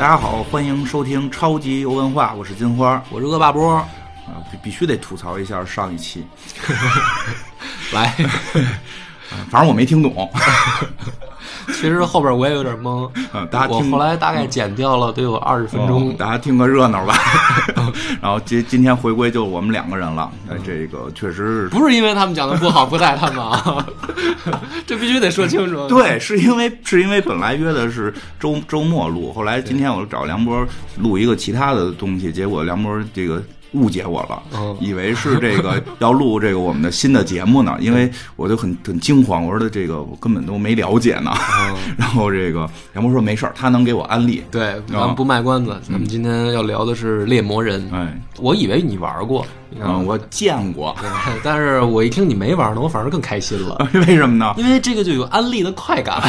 大家好，欢迎收听超级游文化，我是金花。我是恶霸波，啊，必必须得吐槽一下上一期，来，反正我没听懂。其实后边我也有点懵，嗯，大家听我后来大概剪掉了得有二十分钟。哦，大家听个热闹吧。然后今今天回归就我们两个人了，哎，这个确实是。不是因为他们讲的不好不带他们啊，这必须得说清楚。对，是因为是因为本来约的是周周末录，后来今天我找梁波录一个其他的东西，结果梁波这个误解我了，嗯以为是这个要录这个我们的新的节目呢，因为我就很很惊慌，我说的这个我根本都没了解呢。然后这个杨波说没事儿，他能给我安利。对，咱们不卖关子，咱们今天要聊的是猎魔人。哎，我以为你玩过，嗯，我见过，但是我一听你没玩呢，我反而更开心了，为什么呢？因为这个就有安利的快感。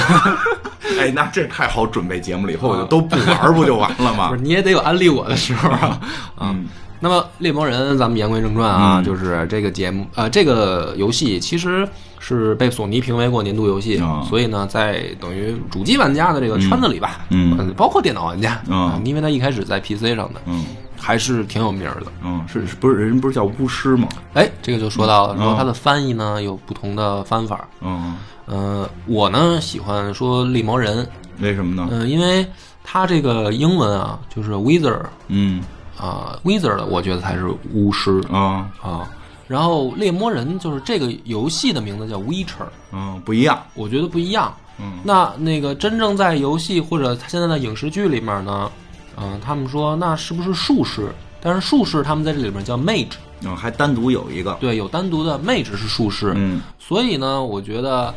哎，那这太好准备节目了，以后我就都不玩不就完了吗不是，？你也得有安利我的时候啊。啊嗯那么《猎魔人》，咱们言归正传啊，嗯。就是这个节目，呃，这个游戏其实是被索尼评为过年度游戏，啊所以呢，在等于主机玩家的这个圈子里吧，嗯。呃包括电脑玩家嗯。啊因为它一开始在 PC 上的，嗯。还是挺有名儿的。嗯，是是不是人不是叫巫师吗？哎，这个就说到了，说嗯它的翻译呢有不同的翻法。嗯，呃，我呢喜欢说猎魔人，为什么呢？嗯、因为它这个英文啊就是 wizard 嗯啊、wizard，我觉得才是巫师。啊啊，然后猎魔人就是这个游戏的名字叫 Witcher，嗯，不一样。我觉得不一样。嗯那那个真正在游戏或者现在的影视剧里面呢，嗯、他们说那是不是术士？但是术士他们在这里面叫 mage，嗯，还单独有一个。对，有单独的 mage 是术士。嗯所以呢，我觉得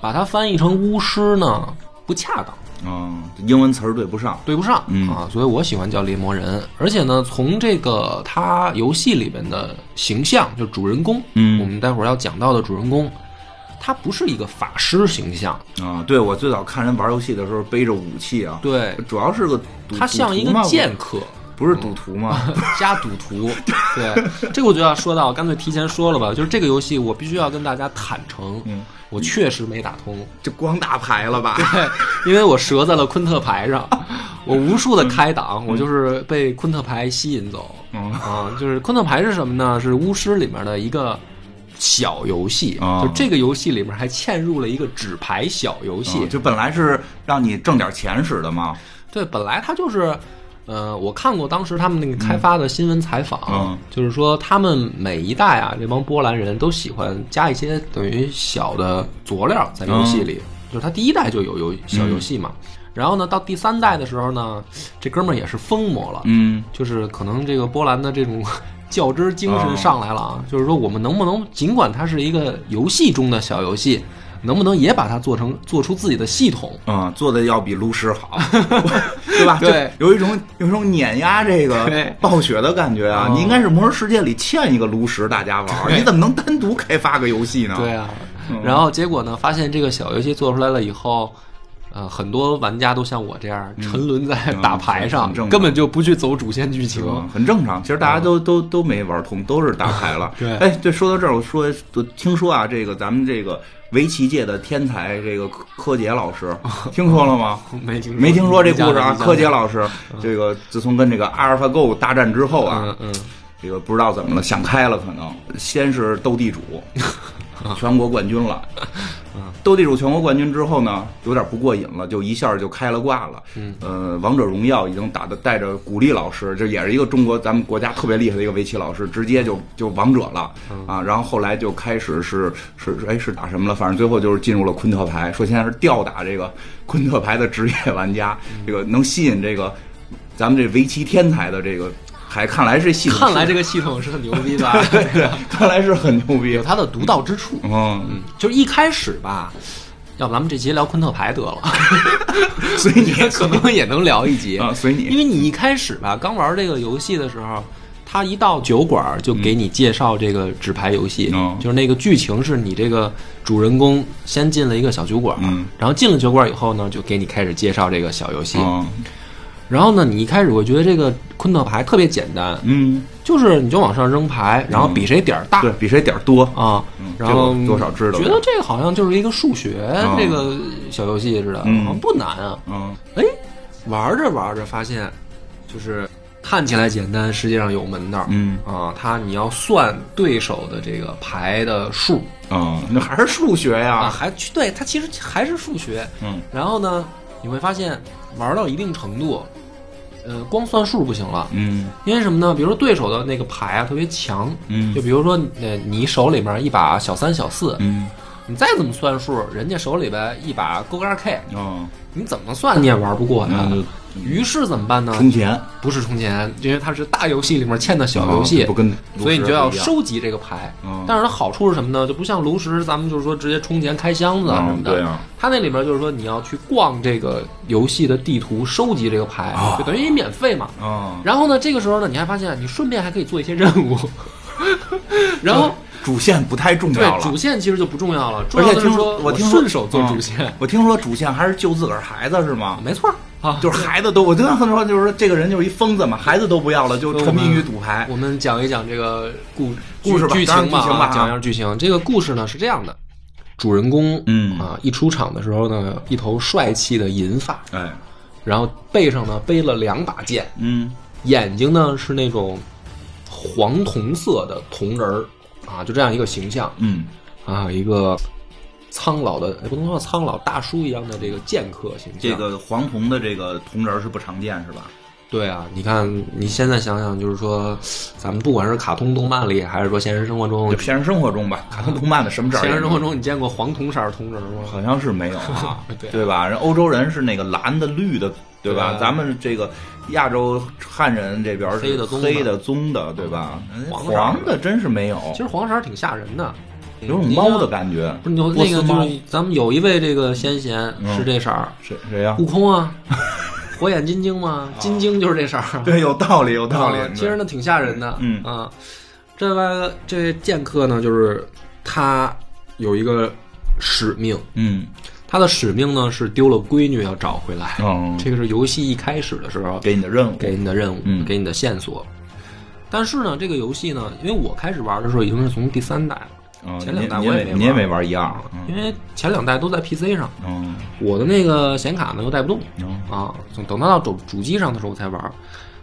把它翻译成巫师呢不恰当。嗯，英文词儿对不上。对不上、嗯。啊，所以我喜欢叫猎魔人。而且呢，从这个他游戏里边的形象，就主人公，嗯。我们待会儿要讲到的主人公，他不是一个法师形象，啊，对我最早看人玩游戏的时候背着武器啊，对，主要是个他像一个剑客不是赌徒吗？加赌徒。对，这个我就要说到，干脆提前说了吧，就是这个游戏我必须要跟大家坦诚，嗯我确实没打通。就光打牌了吧？对，因为我折在了昆特牌上，我无数的开档，我就是被昆特牌吸引走。嗯啊，就是昆特牌是什么呢？是巫师里面的一个小游戏，啊就这个游戏里面还嵌入了一个纸牌小游戏。嗯就本来是让你挣点钱使的嘛。对，本来它就是。呃，我看过当时他们那个开发的新闻采访，嗯。就是说他们每一代啊，这帮波兰人都喜欢加一些等于小的佐料在游戏里，就是他第一代就有游小游戏嘛，然后呢，到第三代的时候呢，这哥们儿也是疯魔了，嗯。就是可能这个波兰的这种 较真儿精神上来了啊，就是说我们能不能尽管它是一个游戏中的小游戏，能不能也把它做成做出自己的系统？嗯，做的要比炉石好，对吧？对有一种有一种碾压这个暴雪的感觉啊！哦你应该是魔兽世界里欠一个炉石大家玩儿，你怎么能单独开发个游戏呢？对啊，嗯然后结果呢，发现这个小游戏做出来了以后。呃，很多玩家都像我这样沉沦在打牌上，根本就不去走主线剧情。嗯，很正常。其实大家都、都都没玩通，都是打牌了。对哎，对，说到这儿，我说，我听说啊，这个咱们这个围棋界的天才，这个柯柯洁老师，听说了吗？没听说没听说这故事啊？柯洁老师，这个自从跟这个阿尔法 Go 大战之后啊，嗯嗯，这个不知道怎么了，想开了，可能先是斗地主，全国冠军了。斗地主全国冠军之后呢，有点不过瘾了，就一下就开了挂了。嗯，呃，王者荣耀已经打的带着古力老师，这也是一个中国咱们国家特别厉害的一个围棋老师，直接就就王者了啊。然后后来就开始是是哎是打什么了？反正最后就是进入了昆特牌，说现在是吊打这个昆特牌的职业玩家，这个能吸引这个咱们这围棋天才的这个。还看来是系统，看来这个系统是很牛逼的，看来是很牛逼有。它的独到之处。嗯，嗯，就是一开始吧，要不咱们这集聊昆特牌得了，所以你 可能也能聊一集啊，随你因。为你一开始吧，刚玩这个游戏的时候，他一到酒馆就给你介绍这个纸牌游戏，嗯就是那个剧情是你这个主人公先进了一个小酒馆，嗯然后进了酒馆以后呢，就给你开始介绍这个小游戏。嗯然后呢，你一开始会觉得这个昆特牌特别简单，嗯，就是你就往上扔牌，然后比谁点儿大。对比谁点儿多。啊嗯，然后这个多少知道觉得这个好像就是一个数学嗯这个小游戏似的，嗯好像不难啊。嗯哎，玩着玩着发现，就是看起来简单，实际上有门道。嗯啊，它你要算对手的这个牌的数啊，那还是数学呀，啊，还对它其实还是数学。嗯然后呢，你会发现玩到一定程度，呃，光算数不行了，嗯。因为什么呢？比如说对手的那个牌啊特别强，嗯。就比如说呃你手里面一把小三小四，嗯你再怎么算数，人家手里边一把勾杆 K，哦，你怎么算你也玩不过他于是怎么办呢？充钱，不是充钱，因为它是大游戏里面嵌的小游戏，哦不跟所以你就要收集这个牌。嗯但是它好处是什么呢？就不像炉石，咱们就是说直接充钱开箱子啊嗯什么的。对啊它那里边就是说你要去逛这个游戏的地图，收集这个牌，啊就等于免费嘛。啊，然后呢，这个时候呢，你还发现你顺便还可以做一些任务，然后主线不太重要了主。线其实就不重要了，重而且听要的是说我听说顺手做嗯主线，我听说主线还是救自个儿孩子是吗？没错啊，就是孩子都，我经常很多说，就是说这个人就是一疯子嘛，孩子都不要了，就沉迷于赌牌。我们讲一讲这个故故事吧剧情吧，剧情吧啊讲一下剧情。这个故事呢是这样的，主人公嗯啊一出场的时候呢，一头帅气的银发，哎，然后背上呢背了两把剑，嗯眼睛呢是那种黄铜色的铜人儿啊，就这样一个形象嗯啊，一个苍老的也不能说苍老大叔一样的这个剑客形象。这个黄铜的这个铜人是不常见是吧？对啊，你看你现在想想，就是说，咱们不管是卡通动漫里，还是说现实生活中就，现实生活中吧，卡通动漫的什么事儿？现实生活中你见过黄铜色儿铜人吗？好像是没有啊 对，对吧？人欧洲人是那个蓝的、绿的，对吧？对啊咱们这个亚洲汉人这边是黑的棕的黑的、棕的，对吧？黄的。真是没有，其实黄色儿挺吓人的，有种猫的感觉。不是有波斯猫那个就是咱们有一位这个先贤嗯。是这色儿，谁谁呀？悟空啊，火眼金睛吗，金睛就是这色儿。对，有道理，有道理。啊。其实呢挺吓人的，嗯。啊，这外这剑客呢，就是他有一个使命，嗯他的使命呢是丢了闺女要找回来。嗯，这个是游戏一开始的时候给你的任务，给你的任务，嗯给你的线索。但是呢，这个游戏呢，因为我开始玩的时候已经是从第三代了，嗯前两代我也没玩你也没玩一样，因为前两代都在 PC 上，嗯我的那个显卡呢又带不动嗯啊，等到到主主机上的时候我才玩。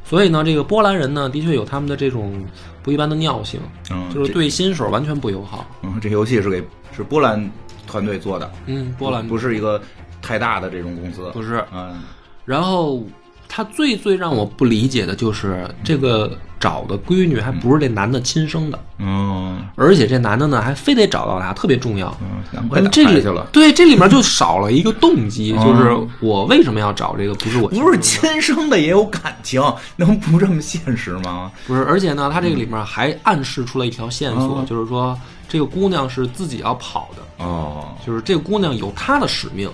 所以呢，这个波兰人呢，的确有他们的这种不一般的尿性，嗯，就是对新手完全不友好。嗯，这游戏是给是波兰团队做的，嗯，波兰。不是一个太大的这种公司，不是。嗯。然后他最最让我不理解的就是这个找的闺女还不是这男的亲生的，嗯。而且这男的呢还非得找到她，特别重要。嗯，难怪这里去了，对这里面就少了一个动机，哦就是我为什么要找这个不是我亲不是亲生的也有感情，能不这么现实吗？不是，而且呢，他这个里面还暗示出了一条线索，嗯。就是说这个姑娘是自己要跑的，哦，就是这个姑娘有她的使命，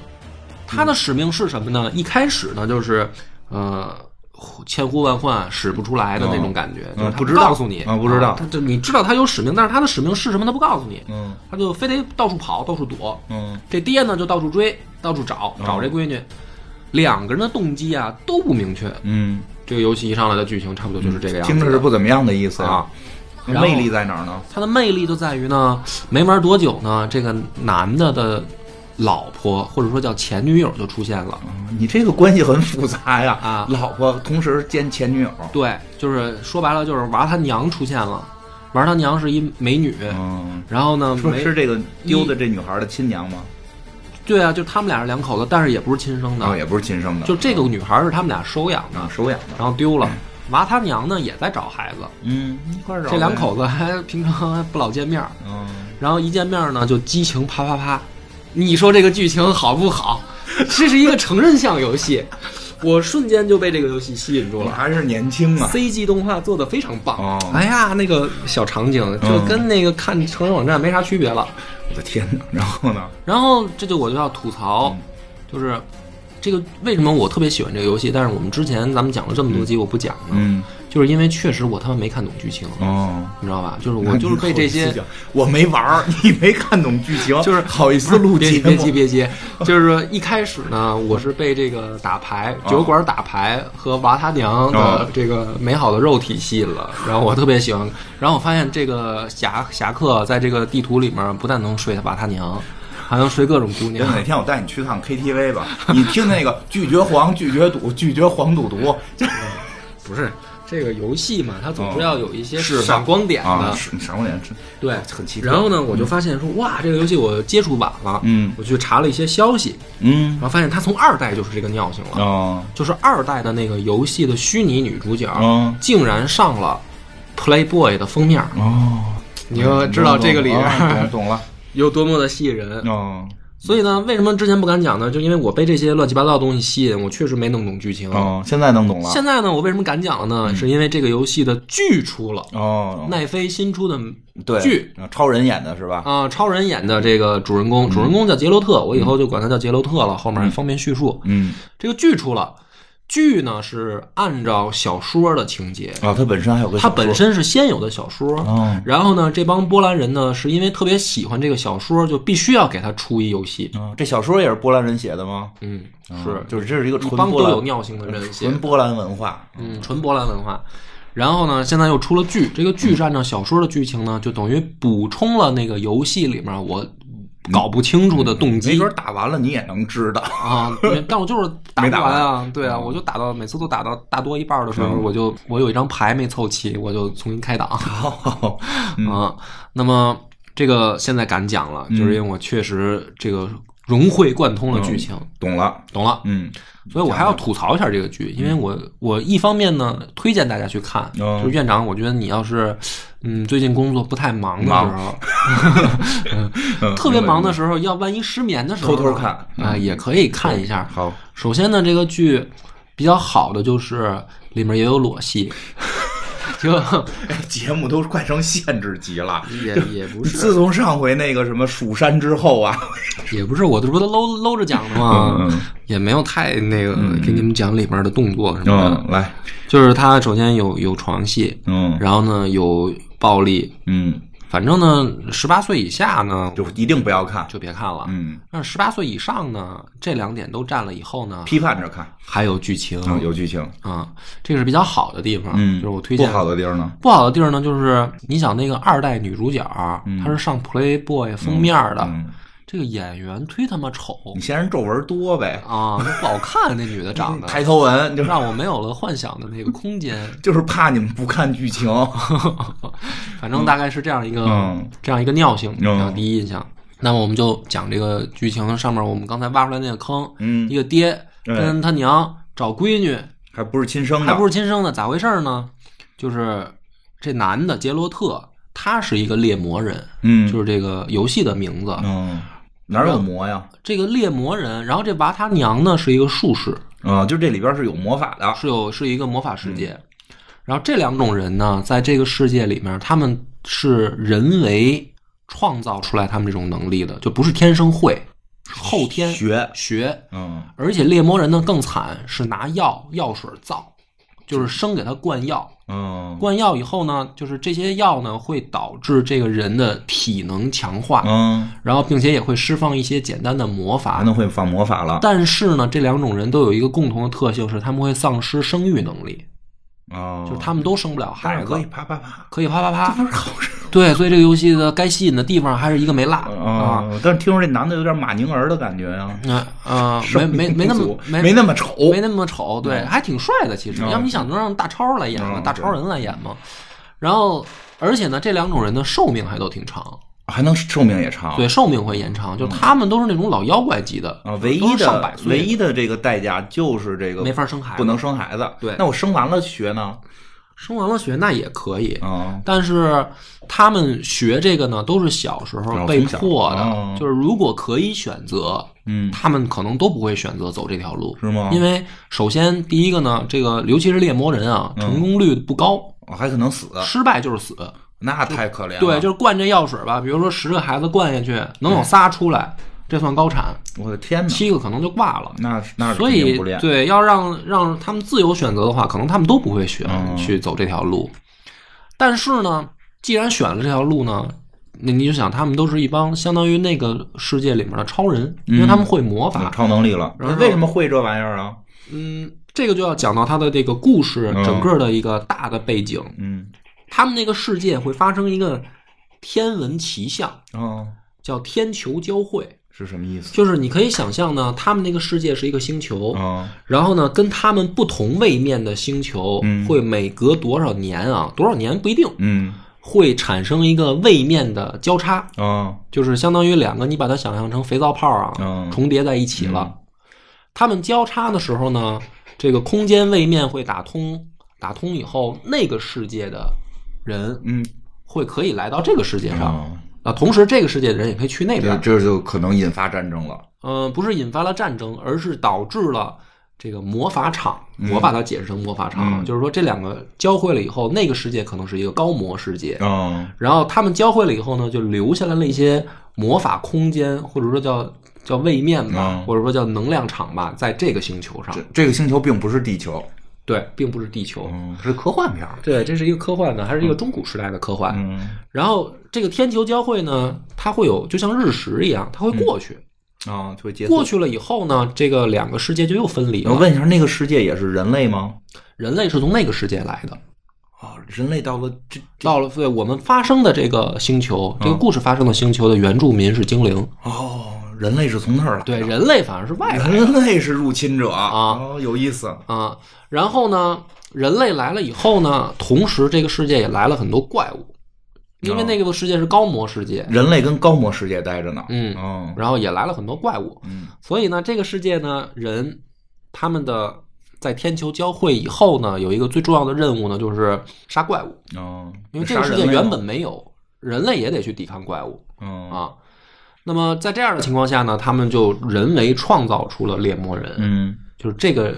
她的使命是什么呢？一开始呢，就是呃。千呼万唤使不出来的那种感觉，就是他嗯不知道。告诉你。啊不知道。他就你知道他有使命，但是他的使命是什么，他不告诉你，嗯。他就非得到处跑，到处躲。嗯。这爹呢就到处追，到处找找这闺女，两个人的动机啊都不明确。嗯，这个游戏一上来的剧情差不多就是这个样子，听着是不怎么样的意思啊。魅力在哪儿呢？它的魅力就在于呢，没玩多久呢，这个男的的老婆或者说叫前女友就出现了。你这个关系很复杂呀啊老婆同时兼前女友，对，就是说白了就是娃他娘出现了，娃他娘是一美女，嗯，然后呢，说是这个丢的这女孩的亲娘吗？对啊，就他们俩是两口子，但是也不是亲生的，哦，也不是亲生的，就这个女孩是他们俩收养的，啊收养的，然后丢了。娃他娘呢也在找孩子，嗯，一块儿找这两，口子还平常还不老见面儿，嗯，然后一见面呢就激情啪啪啪。你说这个剧情好不好？这是一个成人向游戏，我瞬间就被这个游戏吸引住了。还是年轻啊，CG 动画做的非常棒，哦哎呀，那个小场景就嗯跟那个看成人网站没啥区别了。我的天哪！然后呢？然后这就我就要吐槽，就是这个为什么我特别喜欢这个游戏，但是我们之前咱们讲了这么多集，我不讲呢，嗯，就是因为确实我他妈没看懂剧情，哦，你知道吧？就是我就是被这些我没玩儿，你没看懂剧情，就是好意思录节别急别急，别急，就是说一开始呢，我是被这个打牌、酒馆打牌和娃他娘的哦这个美好的肉体吸引了，然后我特别喜欢。然后我发现这个侠侠客在这个地图里面不但能睡他娃他娘，还能睡各种姑娘。哪天我带你去趟 KTV 吧，你听那个拒绝黄，拒绝赌，拒绝黄赌毒，不是这个游戏嘛，它总是要有一些闪光点的。啊，闪光点，对，很奇特。然后呢，我就发现说，哇，这个游戏我接触晚了，嗯。我去查了一些消息，嗯。然后发现它从二代就是这个尿性了，哦。就是二代的那个游戏的虚拟女主角，嗯竟然上了 Playboy 的封面，哦，你就知道这个里懂边懂了有多么的吸引人。哦所以呢，为什么之前不敢讲呢？就因为我被这些乱七八糟的东西吸引，我确实没弄懂剧情。哦，现在弄懂了现在呢，我为什么敢讲了呢？是因为这个游戏的剧出了，哦，奈飞新出的对剧超人演的是吧？啊、超人演的这个主人公，主人公叫杰洛特，我以后就管他叫杰洛特了，后面也方便叙述。嗯这个剧出了，剧呢是按照小说的情节，啊，它本身还有个它本身是先有的小说。哦然后呢，这帮波兰人呢，是因为特别喜欢这个小说，就必须要给他出一游戏。哦，这小说也是波兰人写的吗？嗯，哦是，就是这是一个纯波兰都有尿性的人写纯，波兰文化。嗯，纯波兰文化。然后呢，现在又出了剧，这个剧是按照小说的剧情呢，就等于补充了那个游戏里面我搞不清楚的动机没机准打完了你也能知道。啊。但我就是打不完完啊，对啊，哦我就打到每次都打到大多一半的时候，嗯我就我有一张牌没凑齐，我就重新开档。好，啊，那么这个现在敢讲了，就是因为我确实这个融会贯通了剧情，懂了。懂了，嗯所以我还要吐槽一下这个剧，因为我我一方面呢推荐大家去看，哦。就是院长，我觉得你要是嗯最近工作不太忙的时候，嗯 特别忙的时候，要万一失眠的时候，偷偷看啊、也可以看一下。好，首先呢，这个剧比较好的就是里面也有裸戏，就 节目都快成限制级了。也也不是自从上回那个什么蜀山之后啊，也不是，我这不都搂搂着讲的吗？嗯也没有太那个给你们讲里面的动作什么的。嗯，来，就是他首先有有床戏，嗯然后呢有暴力，嗯，反正呢十八岁以下呢就一定不要看。就别看了。嗯，那十八岁以上呢，这两点都占了以后呢，批判着看，还有剧情嗯，有剧情。啊，这个是比较好的地方。嗯，就是我推荐不好的地儿呢。不好的地儿呢，就是你想那个二代女主角，她是上 Playboy 封面的，嗯，这个演员忒他妈丑你嫌人皱纹多呗？啊，不好看，那女的长得 抬头纹就是让我没有了幻想的那个空间。就是怕你们不看剧情。反正大概是这样一个、嗯这样一个尿性，嗯然后第一印象。那么我们就讲这个剧情上面，我们刚才挖出来那个坑，嗯一，个爹跟他娘找闺女，还不是亲生的，还不是亲生的，咋回事呢？就是这男的杰洛特，他是一个猎魔人，嗯，就是这个游戏的名字。嗯，哪有魔呀？这个猎魔人，然后这娃他娘呢是一个术士，啊，就这里边是有魔法的。是有是一个魔法世界。嗯然后这两种人呢，在这个世界里面，他们是人为创造出来他们这种能力的，就不是天生会，后天学学。嗯而且猎魔人呢更惨，是拿药药水造，就是生给他灌药。嗯灌药以后呢，就是这些药呢会导致这个人的体能强化，嗯，然后并且也会释放一些简单的魔法还。能会放魔法了。但是呢，这两种人都有一个共同的特性，是他们会丧失生育能力，哦，就是他们都生不了孩子可以，啪啪啪，可以啪啪啪。不是好事对，所以这个游戏的该吸引的地方还是一个没落啊。啊！但是听说这男的有点马宁儿的感觉呀，那啊，没没没那么没没那么丑，没那么丑，对，嗯还挺帅的。其实，嗯要不你想能让大超来演吗？嗯大超人来演吗？然后，而且呢，这两种人的寿命还都挺长，还能寿命也长。对，寿命会延长。就他们都是那种老妖怪级的啊，唯一的唯一的这个代价就是这个没法生孩子，不能生孩子。对那我生完了学呢？生完了学那也可以。嗯，但是他们学这个呢，都是小时候被迫的，就是如果可以选择，嗯，他们可能都不会选择走这条路，是吗？因为首先第一个呢，这个尤其是猎魔人啊，成功率不高，我还可能死，失败就是死。那太可怜了。对，就是灌这药水吧，比如说十个孩子灌下去，能有仨出来，这算高产，我的天哪，七个可能就挂了。那是那是所以。对，要让让他们自由选择的话，可能他们都不会选、嗯去走这条路。但是呢，既然选了这条路呢，那你就想，他们都是一帮相当于那个世界里面的超人，因为他们会魔有法。超能力了，然后为什么会这玩意儿啊？嗯，这个就要讲到他的这个故事嗯整个的一个大的背景。嗯，他们那个世界会发生一个天文奇象，哦，叫天球交汇。是什么意思？就是你可以想象呢，他们那个世界是一个星球，啊，然后呢，跟他们不同位面的星球嗯。会每隔多少年啊，多少年不一定，嗯。会产生一个位面的交叉，啊，就是相当于两个，你把它想象成肥皂泡啊，嗯重叠在一起了。他们交叉的时候呢，这个空间位面会打通，打通以后，那个世界的人嗯会可以来到这个世界上。啊，啊，同时这个世界的人也可以去那这边。这就可能引发战争了。嗯、不是引发了战争，而是导致了这个魔法场。我把它解释成魔法场，嗯就是说这两个交汇了以后，那个世界可能是一个高魔世界。啊，然后他们交汇了以后呢，就留下来了一些魔法空间，或者说叫叫位面吧，嗯或者说叫能量场吧，在这个星球上这。这个星球并不是地球，对，并不是地球。嗯，是科幻片儿。对，这是一个科幻的，还是一个中古时代的科幻。嗯然后这个天球交汇呢，它会有就像日食一样，它会过去。啊，就会结束过。去了以后呢，这个两个世界就又分离了。我问一下，那个世界也是人类吗？人类是从那个世界来的，哦，人类到了这到了对我们发生的这个星球，这个嗯故事发生的星球的原住民是精灵。哦，人类是从那儿来的。对，人类反而是外来的人类是入侵者啊哦，有意思。啊。然后呢，人类来了以后呢，同时这个世界也来了很多怪物，因为哦那个世界是高魔世界，人类跟高魔世界待着呢。嗯，哦，然后也来了很多怪物。嗯所以呢，这个世界呢，人他们的在天球交汇以后呢，有一个最重要的任务呢，就是杀怪物，哦，因为这个世界原本没有，人类也得去抵抗怪物嗯啊。那么在这样的情况下呢，他们就人为创造出了猎魔人，嗯，就是这个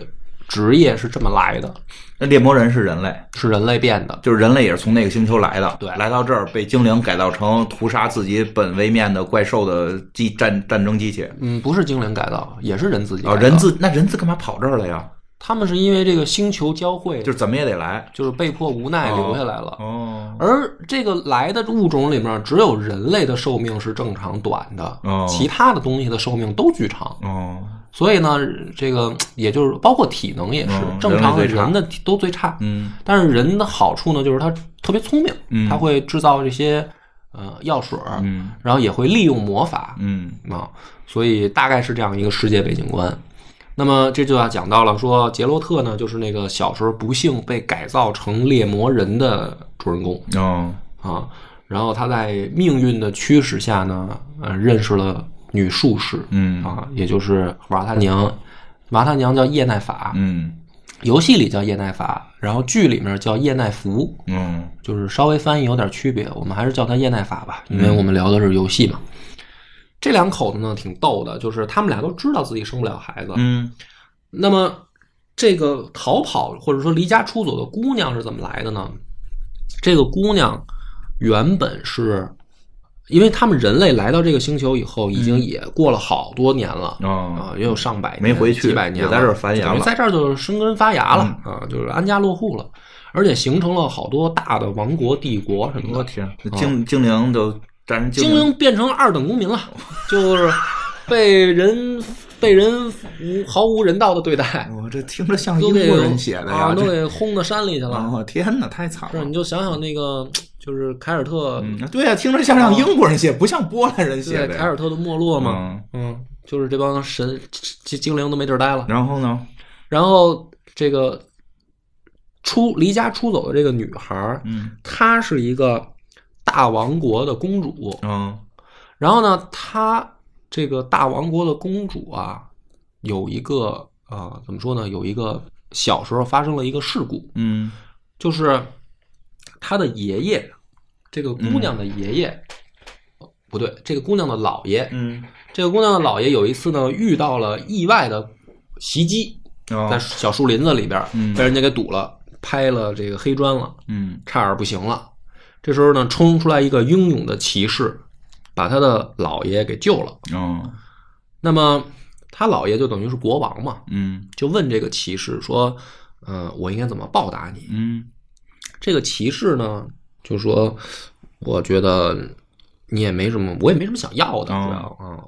职业是这么来的，那猎魔人是人类，是人类变的。就是人类也是从那个星球来的，对来到这儿被精灵改造成屠杀自己本位面的怪兽的机战战争机器。嗯，不是精灵改造，也是人自己啊哦，人自那人自干嘛跑这儿了呀？他们是因为这个星球交汇，就是怎么也得来。就是被迫无奈留下来了。哦，而这个来的物种里面，只有人类的寿命是正常短的，哦其他的东西的寿命都巨长。哦，所以呢，这个也就是包括体能也是、嗯正常的人的体都最差。嗯但是人的好处呢，就是他特别聪明，嗯他会制造这些呃药水然后也会利用魔法嗯啊，所以大概是这样一个世界背景观。那么这就要讲到了，说杰洛特呢，就是那个小时候不幸被改造成猎魔人的主人公。哦。啊。然后他在命运的驱使下呢，呃，认识了女术士，嗯。啊，也就是娃他娘。娃他娘叫叶奈法，嗯。游戏里叫叶奈法，然后剧里面叫叶奈芙，嗯。就是稍微翻译有点区别，我们还是叫它叶奈法吧，因为我们聊的是游戏嘛。这两口子呢挺逗的，就是他们俩都知道自己生不了孩子，嗯。那么这个逃跑或者说离家出走的姑娘是怎么来的呢？这个姑娘原本是，因为他们人类来到这个星球以后，已经也过了好多年了。哦。啊，也有上百年没回去几百年了也在这儿繁衍在这儿就生根发芽了、啊，就是安家落户了，而且形成了好多大的王国、帝国什么的。我天，那精精灵都精灵变成二等公民了，就是被人被人无毫无人道的对待，我这听着像英国人写的啊，呀！都给轰到山里去了。我天哪，太惨是，了你。就想想那个，就是凯尔特，嗯，对呀，听着像让英国人写，不像波兰人写对的。凯尔特的没落嘛，嗯，嗯，就是这帮神精精灵都没地儿待了。然后呢？然后这个出离家出走的这个女孩儿，嗯她是一个大王国的公主，嗯然后呢，她这个大王国的公主啊，有一个啊、怎么说呢？有一个小时候发生了一个事故，嗯就是她的爷爷，这个姑娘的爷爷，不对，这个姑娘的姥爷，嗯这个姑娘的姥爷有一次呢，遇到了意外的袭击，哦。在小树林子里边嗯。被人家给堵了，拍了这个黑砖了，嗯。差点不行了。这时候呢，冲出来一个英勇的骑士，把他的姥爷给救了。哦那么他姥爷就等于是国王嘛，嗯就问这个骑士说：“呃，我应该怎么报答你？”嗯这个骑士呢，就说：“我觉得你也没什么，我也没什么想要的，主哦要啊。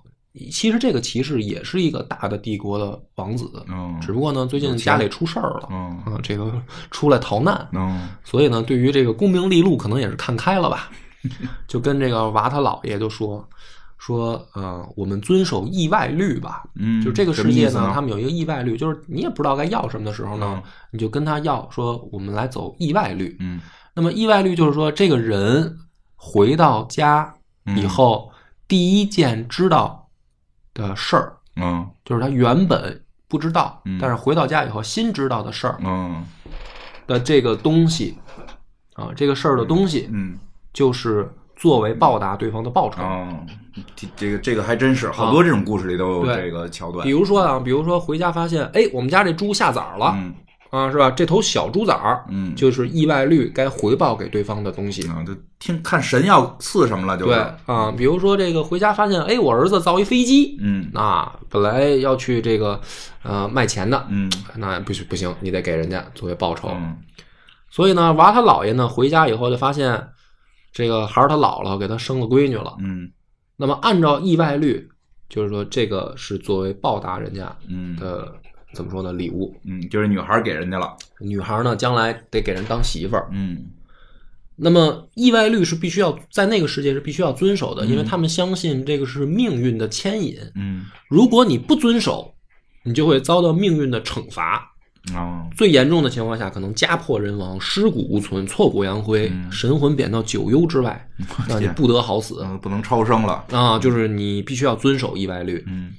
其实这个骑士也是一个大的帝国的王子，哦只不过呢，最近家里出事儿了，哦啊，这个出来逃难，哦所以呢，对于这个功名利禄，可能也是看开了吧，就跟这个娃他姥爷就说说，呃，我们遵守意外律吧。嗯，就这个世界呢他们有一个意外律，就是你也不知道该要什么的时候呢，你就跟他要说，我们来走意外律。嗯那么意外律就是说，这个人回到家以后，第一件知道的事儿，嗯。就是他原本不知道，嗯。但是回到家以后新知道的事儿嗯。的这个东西，啊，这个事儿的东西，嗯。就是作为报答对方的报酬。嗯，这这个这个还真是好多这种故事里都有这个桥段。比。如说啊，比如说回家发现，哎，我们家这猪下崽儿了、嗯啊，是吧？这头小猪崽儿，嗯，就是意外率该回报给对方的东西。啊，就听看神要赐什么了，就是对啊，比如说这个回家发现，哎，我儿子造一飞机，嗯啊，本来要去这个呃卖钱的，嗯那不行不行，你得给人家作为报酬。嗯所以呢，娃他姥爷呢回家以后就发现，这个孩儿他姥姥给他生了闺女了。嗯那么按照意外率，就是说这个是作为报答人家嗯的怎么说呢礼物。嗯，就是女孩给人家了。女孩呢将来得给人当媳妇儿。嗯那么意外率是必须要在那个世界是必须要遵守的，因为他们相信这个是命运的牵引。嗯如果你不遵守，你就会遭到命运的惩罚。哦最严重的情况下，可能家破人亡、尸骨无存、挫骨扬灰、嗯神魂贬到九幽之外，让你不得好死嗯，不能超生了。啊！就是你必须要遵守意外率。嗯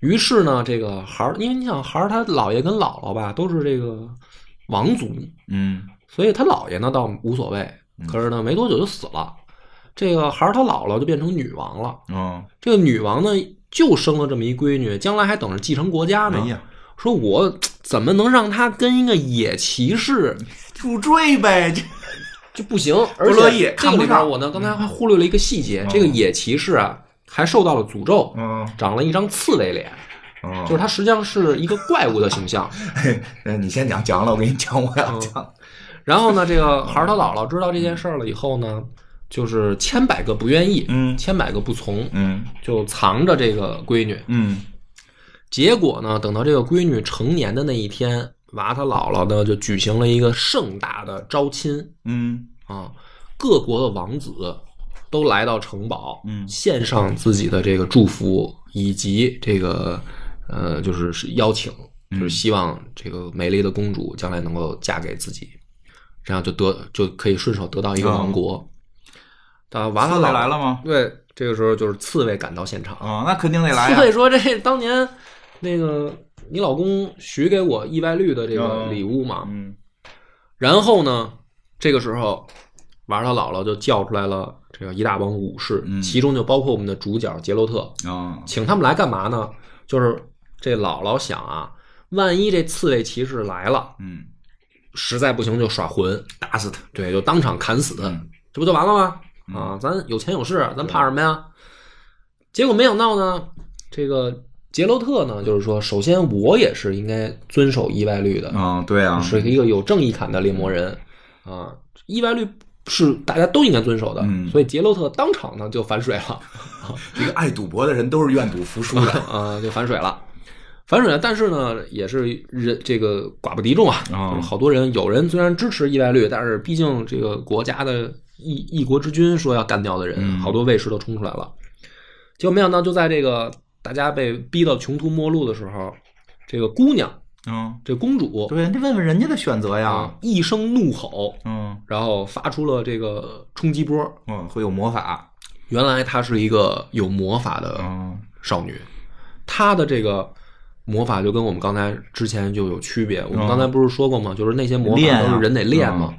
于是呢，这个孩儿，因为你想孩儿他姥爷跟姥姥吧都是这个王族，嗯所以他姥爷呢倒无所谓，可是呢没多久就死了。这个孩儿他姥姥就变成女王了。哦，这个女王呢就生了这么一闺女，将来还等着继承国家呢。哎呀，说我怎么能让她跟一个野骑士 入赘呗，这就不行？而不乐意且这个里看不上边我呢刚才还忽略了一个细节，嗯这个野骑士啊还受到了诅咒，嗯长了一张刺猬脸，哦，就是他实际上是一个怪物的形象。嗯，你先讲讲了，我给你讲，我要讲。然后呢，这个孩儿他姥姥知道这件事儿了以后呢，就是千百个不愿意，嗯千百个不从，嗯就藏着这个闺女。嗯结果呢，等到这个闺女成年的那一天，娃他姥姥呢就举行了一个盛大的招亲嗯啊，各国的王子都来到城堡，嗯献上自己的这个祝福以及这个呃，就是是邀请，嗯就是希望这个美丽的公主将来能够嫁给自己，这样就得就可以顺手得到一个王国。啊，娃他姥来了吗？对，这个时候就是刺猬赶到现场。啊，那肯定得来呀。刺猬说：“这当年那个你老公许给我意外率的这个礼物嘛。嗯然后呢，这个时候，娃他姥姥就叫出来了这个一大帮武士，嗯。其中就包括我们的主角杰洛特，啊。请他们来干嘛呢？就是这姥姥想啊，万一这刺猬骑士来了，嗯。实在不行就耍混，打死他。对，就当场砍死，嗯。这不就完了吗？啊，咱有钱有势，咱怕什么呀？结果没想到呢，这个杰洛特呢，就是说，首先我也是应该遵守意外率的，啊，对啊，是一个有正义感的猎魔人。啊，意外率是大家都应该遵守的，嗯所以杰洛特当场呢就反水了，这个爱赌博的人都是愿赌服输的。啊，就反水了。反水了，但是呢，也是人这个寡不敌众啊，好多人，有人虽然支持意外率，但是毕竟这个国家的一一国之君说要干掉的人，嗯好多卫士都冲出来了。结果没想到，就在这个大家被逼到穷途末路的时候，这个姑娘，嗯，这公主对，你问问人家的选择啊呀。，一声怒吼，嗯然后发出了这个冲击波。嗯，会有魔法。原来她是一个有魔法的嗯少女，她的这个魔法就跟我们刚才之前就有区别。我们嗯刚才不是说过吗？就是那些魔练啊法都是人得练嘛。嗯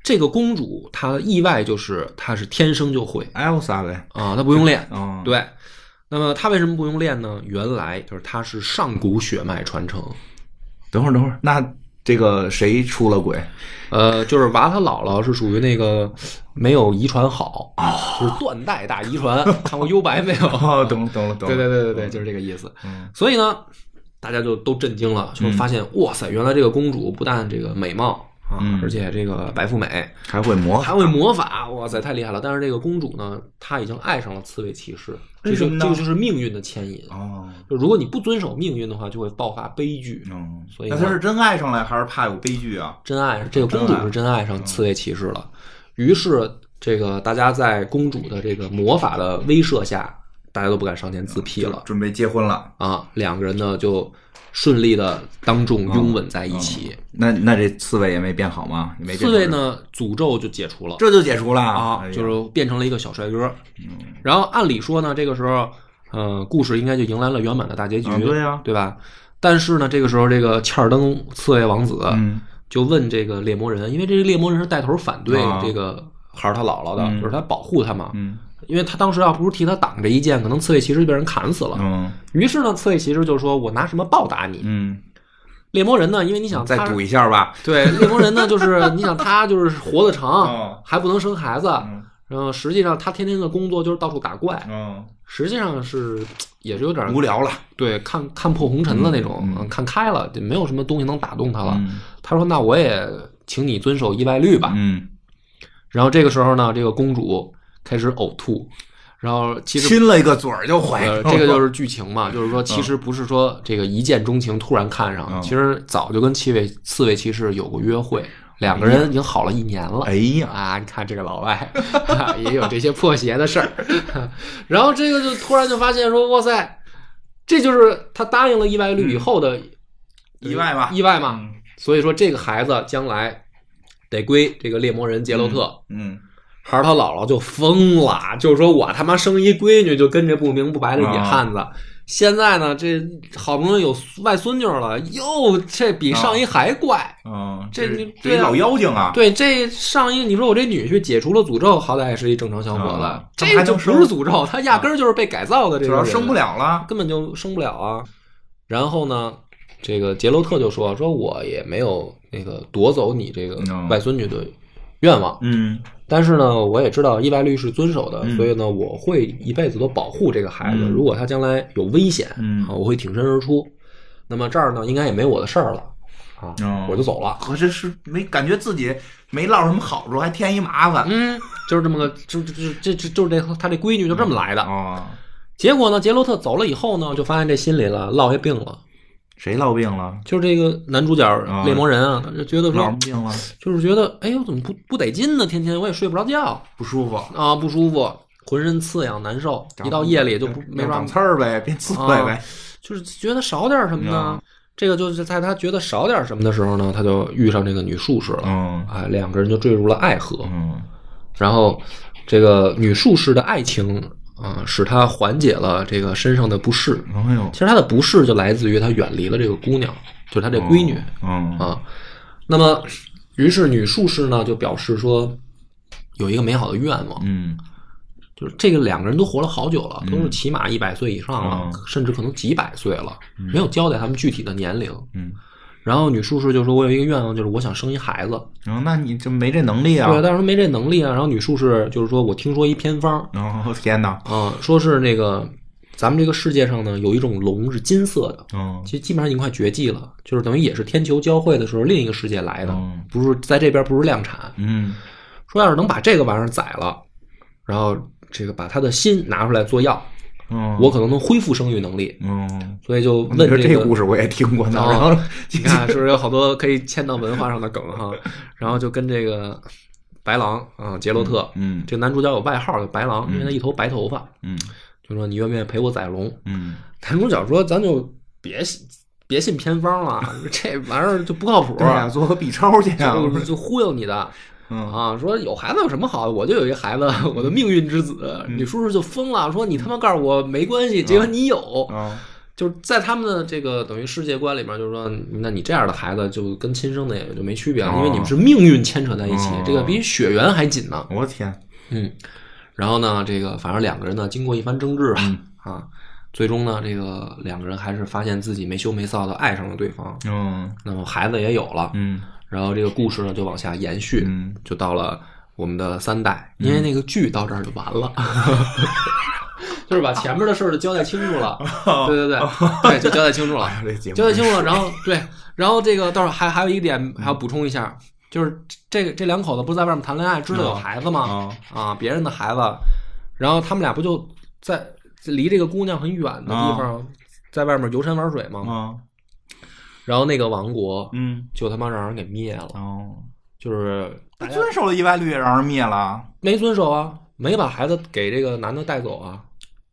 这个公主她意外就是她是天生就会，Elsa 呗。啊，她不用练。嗯，对，那么他为什么不用练呢？原来就是他是上古血脉传承。等会儿等会儿，那这个谁出了轨？呃，就是娃他姥姥是属于那个没有遗传好，哦就是断代大遗传。看过《幽白》没有？哦，懂了懂了懂了。对对对对对，就是这个意思。嗯所以呢，大家就都震惊了，就发现、哇塞，原来这个公主不但这个美貌啊，嗯而且这个白富美，还会魔法还会魔法，哇塞，太厉害了！但是这个公主呢，她已经爱上了刺猬骑士，这就这个就是命运的牵引。哦。就如果你不遵守命运的话，就会爆发悲剧。嗯，所以那她是真爱上了，还是怕有悲剧啊？真爱这个公主是真爱上刺猬骑士了，于是这个大家在公主的这个魔法的威慑下，大家都不敢上前自辟了准备结婚了。啊。两个人呢就顺利的当众拥吻在一起。那那这刺猬也没变好吗？也没变刺猬呢，诅咒就解除了这就解除了啊，哎就是变成了一个小帅哥。然后按理说呢，这个时候，呃，故事应该就迎来了圆满的大结局，啊对呀对吧？但是呢，这个时候，这个切尔登刺猬王子嗯就问这个猎魔人，因为这个猎魔人是带头反对啊这个孩儿他姥姥的，嗯就是他保护他嘛。嗯因为他当时要不是替他挡着一剑，可能刺猬骑士就被人砍死了。嗯于是呢，刺猬骑士就说：“我拿什么报答你嗯，？”猎魔人呢，因为你想再赌一下吧。对猎魔人呢，就是 你想他就是活得长，哦还不能生孩子，嗯然后实际上他天天的工作就是到处打怪，嗯，实际上是也是有点无聊了。对看看破红尘的那种，嗯嗯嗯看开了，就没有什么东西能打动他了。嗯他说：“那我也请你遵守意外律吧。嗯，然后这个时候呢，这个公主开始呕吐，然后其实亲了一个嘴儿就怀呃，上了。这个就是剧情嘛，就是说其实不是说这个一见钟情突然看上，嗯。其实早就跟七位刺猬骑士有过约会，两个人已经好了一年了。哎呀，啊，你看这个老外 也有这些破鞋的事儿，然后这个就突然就发现说，哇塞，这就是他答应了意外率以后的意外吧。意外嘛。嗯。所以说这个孩子将来得归这个猎魔人杰洛特。嗯孩儿他姥姥就疯了，就是说我他妈生一闺女就跟这不明不白的野汉子，现在呢这好不容易有外孙女了，又这比上一还怪。嗯，这这老妖精啊。对，这上一你说我这女婿解除了诅咒，好歹也是一正常小伙子，啊这就不是诅咒，他压根儿就是被改造的这个人，主要生不了了。根本就生不了啊。然后呢，这个杰洛特就说：“说我也没有那个夺走你这个嗯外孙女的愿望，嗯但是呢，我也知道意外率是遵守的，嗯所以呢，我会一辈子都保护这个孩子。嗯如果他将来有危险，嗯啊，我会挺身而出。那么这儿呢，应该也没我的事儿了啊，哦我就走了。我这是没感觉自己没落什么好处，还添一麻烦。嗯，就是这么个，就就就这这就是这他这闺女就这么来的。啊，结果呢，杰洛特走了以后呢，就发现这心里了落下病了，谁落病了？就是这个男主角啊猎魔人啊，他就觉得说么，病了？就是觉得，哎呦，怎么不不得劲呢？天天我也睡不着觉不舒服。啊，不舒服，浑身刺痒难受，一到夜里就不没法长刺儿呗，变刺猬呗。就是觉得少点什么呢嗯？这个就是在他觉得少点什么的时候呢，他就遇上这个女术士了。嗯哎，两个人就坠入了爱河。嗯然后，这个女术士的爱情啊、使他缓解了这个身上的不适。哎呦，其实他的不适就来自于他远离了这个姑娘，就是他这闺女、嗯啊。那么，于是女术士呢就表示说，有一个美好的愿望，嗯就是这个两个人都活了好久了，嗯都是起码一百岁以上了，嗯甚至可能几百岁了，没有交代他们具体的年龄。嗯，然后女术士就说：“我有一个愿望，就是我想生一孩子。然后那你就没这能力啊？对，但是没这能力啊。然后女术士就是说：“我听说一偏方哦天哪！啊，说是那个咱们这个世界上呢有一种龙是金色的，嗯其实基本上已经快绝迹了，就是等于也是天球交汇的时候另一个世界来的，嗯不是在这边不是量产。嗯说要是能把这个玩意儿宰了，然后这个把他的心拿出来做药，嗯，我可能能恢复生育能力。嗯，所以就问这个这故事我也听过呢。哦然后你看，是不是有好多可以牵到文化上的梗哈？然后就跟这个白狼啊，杰洛特，嗯这个男主角有外号叫白狼，因为他一头白头发，嗯就说你愿不愿意陪我宰龙？嗯男主角说咱就别信别信偏方了，这玩意儿就不靠谱，对呀，做个 B 超去啊。就就忽悠你的。嗯。啊，说有孩子有什么好？的？我就有一孩子，我的命运之子。嗯。女叔叔就疯了，说你他妈告诉我没关系，结果你有，啊就是在他们的这个等于世界观里面，就是说，那你这样的孩子就跟亲生的也就没区别了，哦因为你们是命运牵扯在一起，哦。这个比血缘还紧呢。我天，嗯，然后呢，这个反正两个人呢，经过一番争执吧，嗯啊，最终呢，这个两个人还是发现自己没羞没臊的爱上了对方，嗯。那么孩子也有了，嗯然后这个故事呢就往下延续，嗯就到了我们的三代，因为那个剧到这儿就完了。就是把前面的事儿就交代清楚了，对对对，对，就交代清楚了。交代清楚了，然后对，然后这个到时候还还有一点还要补充一下，就是这个这两口子不是在外面谈恋爱，知道有孩子吗？啊啊，别人的孩子，然后他们俩不就在离这个姑娘很远的地方，在外面游山玩水吗？啊然后那个王国嗯就他妈让人给灭了，哦，就是他遵守了意外率，让人灭了。没遵守啊，没把孩子给这个男的带走啊，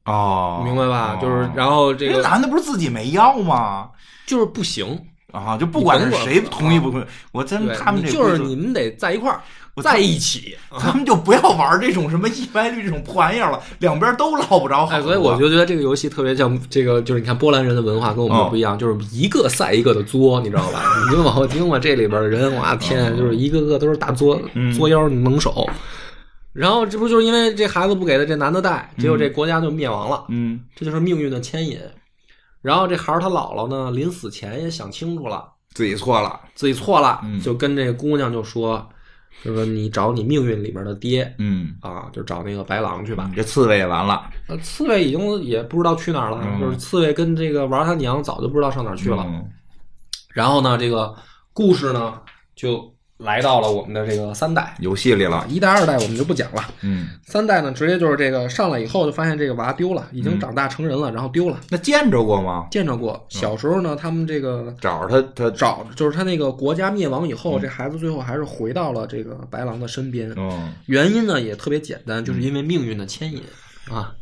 哦，明白吧？哦就是然后这个那男的不是自己没要吗？就是不行，啊，就不管是谁同意不同意，我真对，他们你就是你们得在一块儿，在一起。咱们就不要玩这种什么一百率这种破玩意儿了，两边都捞不着好所以我就觉得这个游戏特别像这个，就是你看波兰人的文化跟我们哦不一样，就是一个赛一个的作，你知道吧？你就往后听吧，这里边的人，哇天，就是一个个都是大作嗯作妖能手。然后这不就是因为这孩子不给他这男的带，结果这国家就灭亡了，嗯这就是命运的牵引。然后这孩儿他姥姥呢，临死前也想清楚了，自己错了，自己错了，嗯就跟这姑娘就说，就说你找你命运里面的爹嗯，啊，就找那个白狼去吧。这刺猬也完了，呃，刺猬已经也不知道去哪儿了，嗯就是刺猬跟这个玩他娘早就不知道上哪儿去了。嗯然后呢，这个故事呢就来到了我们的这个三代游戏里了啊，，一代、二代我们就不讲了。嗯，三代呢，直接就是这个上来以后就发现这个娃丢了，已经长大成人了，然后丢了。那见着过吗？见着过，小时候呢，他们这个找着他，他找就是他那个国家灭亡以后，这孩子最后还是回到了这个白狼的身边。嗯，原因呢也特别简单，就是因为命运的牵引啊，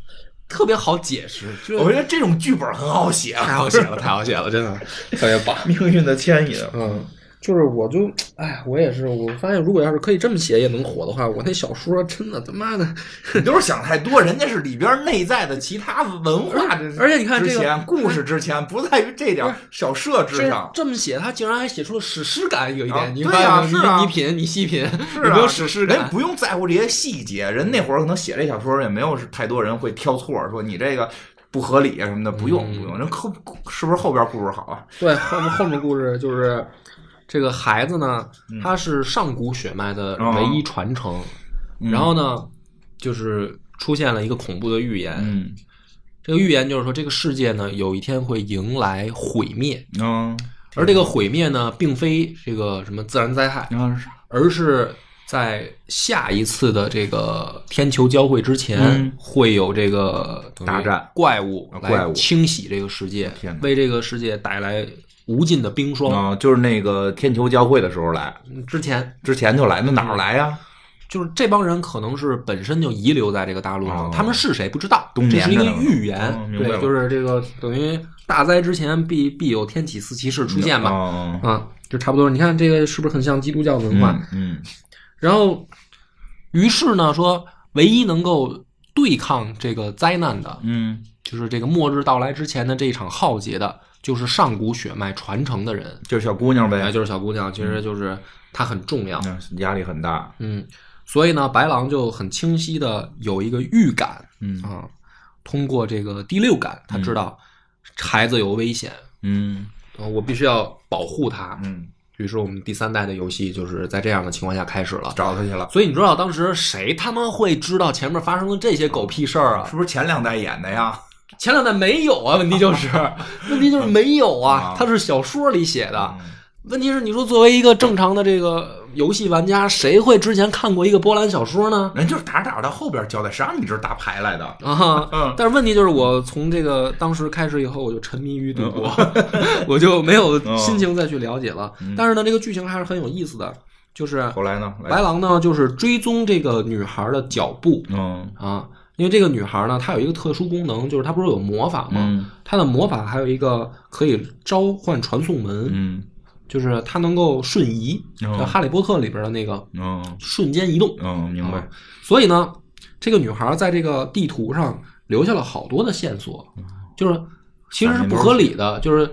特别好解释。就我觉得这种剧本很好写，太好写了，太好写了，真的 特别棒。命运的牵引。嗯，就是我就哎，我也是，我发现如果要是可以这么写也能火的话，我那小说真的他妈的，你都是想太多，人家是里边内在的其他文化的，而且你看这个之前故事之前不在于这点小设置上，这么写，他竟然还写出了史诗感，有一啊点，你对发现没有呀是啊你你品，你细品，是有没有啊，史诗感？人不用在乎这些细节，人那会儿可能写这小说也没有太多人会挑错，说你这个不合理啊什么的，不用嗯不用，人后是不是后边故事好啊？对，后面后面故事就是这个孩子呢，嗯他是上古血脉的哦唯一传承，嗯然后呢，就是出现了一个恐怖的预言，嗯。这个预言就是说这个世界呢有一天会迎来毁灭，嗯，而这个毁灭呢，并非这个什么自然灾害，嗯而是在下一次的这个天球交汇之前，嗯会有这个大战怪物啊怪物来清洗这个世界，为这个世界带来无尽的冰霜。啊，就是那个天球交汇的时候来，之前之前就来，那哪儿来呀？就是这帮人可能是本身就遗留在这个大陆上，哦他们是谁不知道，冬这是一个预言，对，就是这个等于大灾之前必必有天启四骑士出现嘛，嘛，啊，就差不多。你看这个是不是很像基督教文化？嗯然后，于是呢，说唯一能够对抗这个灾难的，嗯就是这个末日到来之前的这一场浩劫的，就是上古血脉传承的人，就是小姑娘哎，呗，就是小姑娘，其实就是她很重要。嗯压力很大，嗯，所以呢，白狼就很清晰的有一个预感嗯啊，通过这个第六感，他知道孩子有危险，嗯啊，我必须要保护他。嗯，于是我们第三代的游戏就是在这样的情况下开始了。找他去了，所以你知道当时谁他妈会知道前面发生的这些狗屁事儿啊是？不是前两代演的呀？前两代没有啊，问题就是，问题就是没有啊啊，它是小说里写的。嗯。问题是，你说作为一个正常的这个游戏玩家，谁会之前看过一个波兰小说呢？人就是打着打着到后边交代，谁让你这是打牌来的？啊，嗯。但是问题就是，我从这个当时开始以后，我就沉迷于赌博，我就没有心情再去了解了。但是呢，这个剧情还是很有意思的，就是后来呢？白狼呢，就是追踪这个女孩的脚步。嗯。啊，因为这个女孩呢，她有一个特殊功能，就是她不是有魔法吗？嗯她的魔法还有一个可以召唤传送门，嗯就是她能够瞬移，哦像《哈利波特》里边的那个嗯瞬间移动。嗯，明白啊。所以呢，这个女孩在这个地图上留下了好多的线索，就是其实是不合理的。就是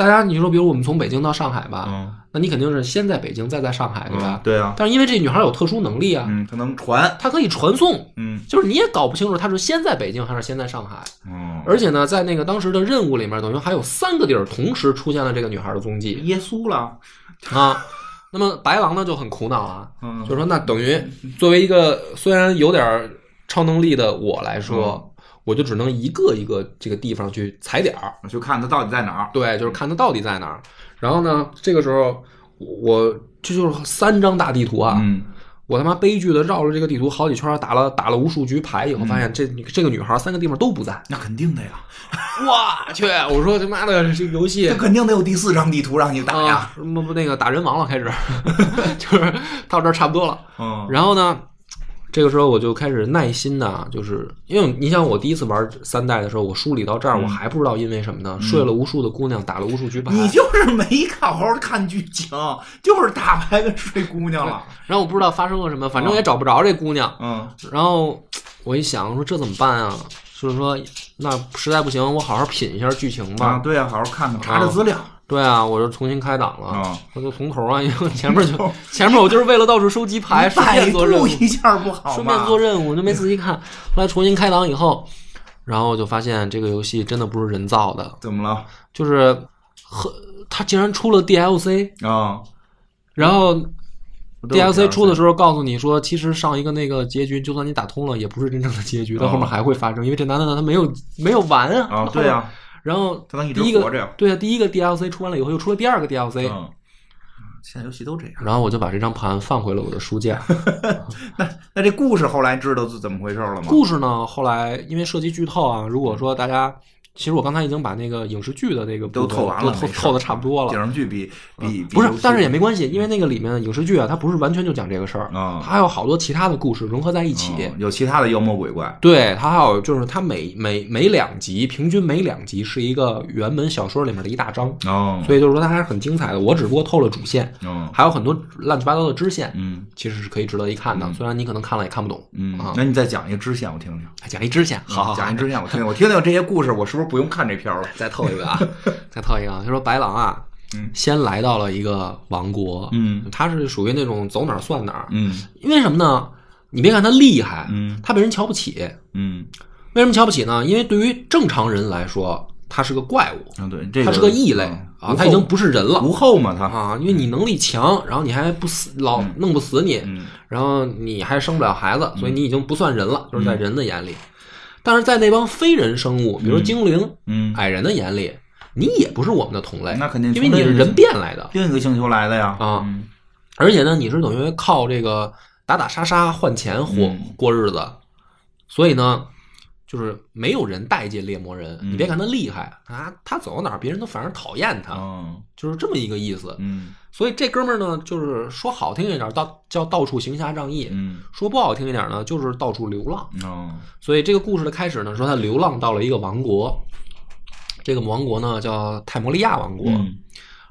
大家你说，比如我们从北京到上海吧，嗯，那你肯定是先在北京，再在上海，对吧？对啊，但是因为这女孩有特殊能力啊，嗯，她能传，她可以传送，嗯。就是你也搞不清楚她是先在北京还是先在上海。嗯，而且呢，在那个当时的任务里面，等于还有三个地儿同时出现了这个女孩的踪迹。耶稣了，啊。那么白狼呢就很苦恼啊，嗯。就说那等于作为一个虽然有点超能力的我来说，我就只能一个一个这个地方去踩点儿，我去看它到底在哪儿。对，就是看它到底在哪儿。然后呢，这个时候我这就是三张大地图啊，嗯我他妈悲剧的绕了这个地图好几圈，打了打了无数局牌以后，发现这这个女孩三个地方都不在。那肯定的呀，我去！我说他妈的这个游戏这肯定得有第四张地图让你打呀。啊，什么不那个打人王了，开始 就是到这儿差不多了。嗯然后呢，这个时候我就开始耐心的，就是因为你想，我第一次玩三代的时候，我梳理到这儿，我还不知道因为什么呢？睡了无数的姑娘，打了无数局牌，你就是没好好看剧情，就是打牌跟睡姑娘了。然后我不知道发生了什么，反正也找不着这姑娘。嗯，然后我一想说这怎么办啊？就是说那实在不行，我好好品一下剧情吧。啊，对呀、好好看看，查查资料。对啊，我就重新开档了，啊我就从头啊，因为前面就 前面我就是为了到处收集牌，顺百便做任务，一下不好吗？顺便做任务，我就没仔细看。后来重新开档以后，然后我就发现这个游戏真的不是人造的，怎么了？就是和它竟然出了 DLC，啊、然后 DLC 出的时候告诉你说，其实上一个那个结局，就算你打通了，也不是真正的结局，到后面还会发生，因为这男的呢他没有没有完啊。啊，对呀、然后他能一直第一个活着呀对啊，第一个 DLC 出完了以后，又出了第二个 DLC，、嗯，现在游戏都这样。然后我就把这张盘放回了我的书架。那那这故事后来知道是怎么回事了吗？故事呢，后来因为涉及剧透啊，如果说大家，其实我刚才已经把那个影视剧的那个都透完了，透透的差不多了。电视剧比比不是但是也没关系，因为那个里面影视剧啊，它不是完全就讲这个事儿，啊它还有好多其他的故事融合在一起。嗯有其他的妖魔鬼怪。对，它还有就是它每每每两集，平均每两集是一个原本小说里面的一大章，哦，所以就是说它还是很精彩的。我只不过透了主线，嗯还有很多乱七八糟的支线，嗯其实是可以值得一看的。虽然你可能看了也看不懂，嗯啊，那你再讲一个支线我听听。讲一支线，好讲一支线我听听，我听听这些故事，我是不是不用看这片儿了？再透一个啊，再透一个啊。他说白狼啊，嗯先来到了一个王国，嗯他是属于那种走哪儿算哪儿，嗯因为什么呢？你别看他厉害，嗯他被人瞧不起。嗯，为什么瞧不起呢？因为对于正常人来说，他是个怪物，啊对，这他是个异类嗯啊，他已经不是人了无后嘛，他啊，因为你能力强，然后你还不死，老弄不死你，嗯然后你还生不了孩子，所以你已经不算人了，就是在人的眼里。但是在那帮非人生物，比如说精灵、嗯，矮人的眼里，你也不是我们的同类，那肯定因为你是人变来的另一个星球来的呀啊嗯。而且呢，你是等于靠这个打打杀杀换钱活、嗯过日子，所以呢，就是没有人待见猎魔人。嗯你别看他厉害啊，他走到哪儿别人都反而讨厌他，嗯就是这么一个意思。嗯所以这哥们儿呢，就是说好听一点，到叫到处行侠仗义；嗯说不好听一点呢，就是到处流浪。哦所以这个故事的开始呢，说他流浪到了一个王国，这个王国呢叫泰摩利亚王国。嗯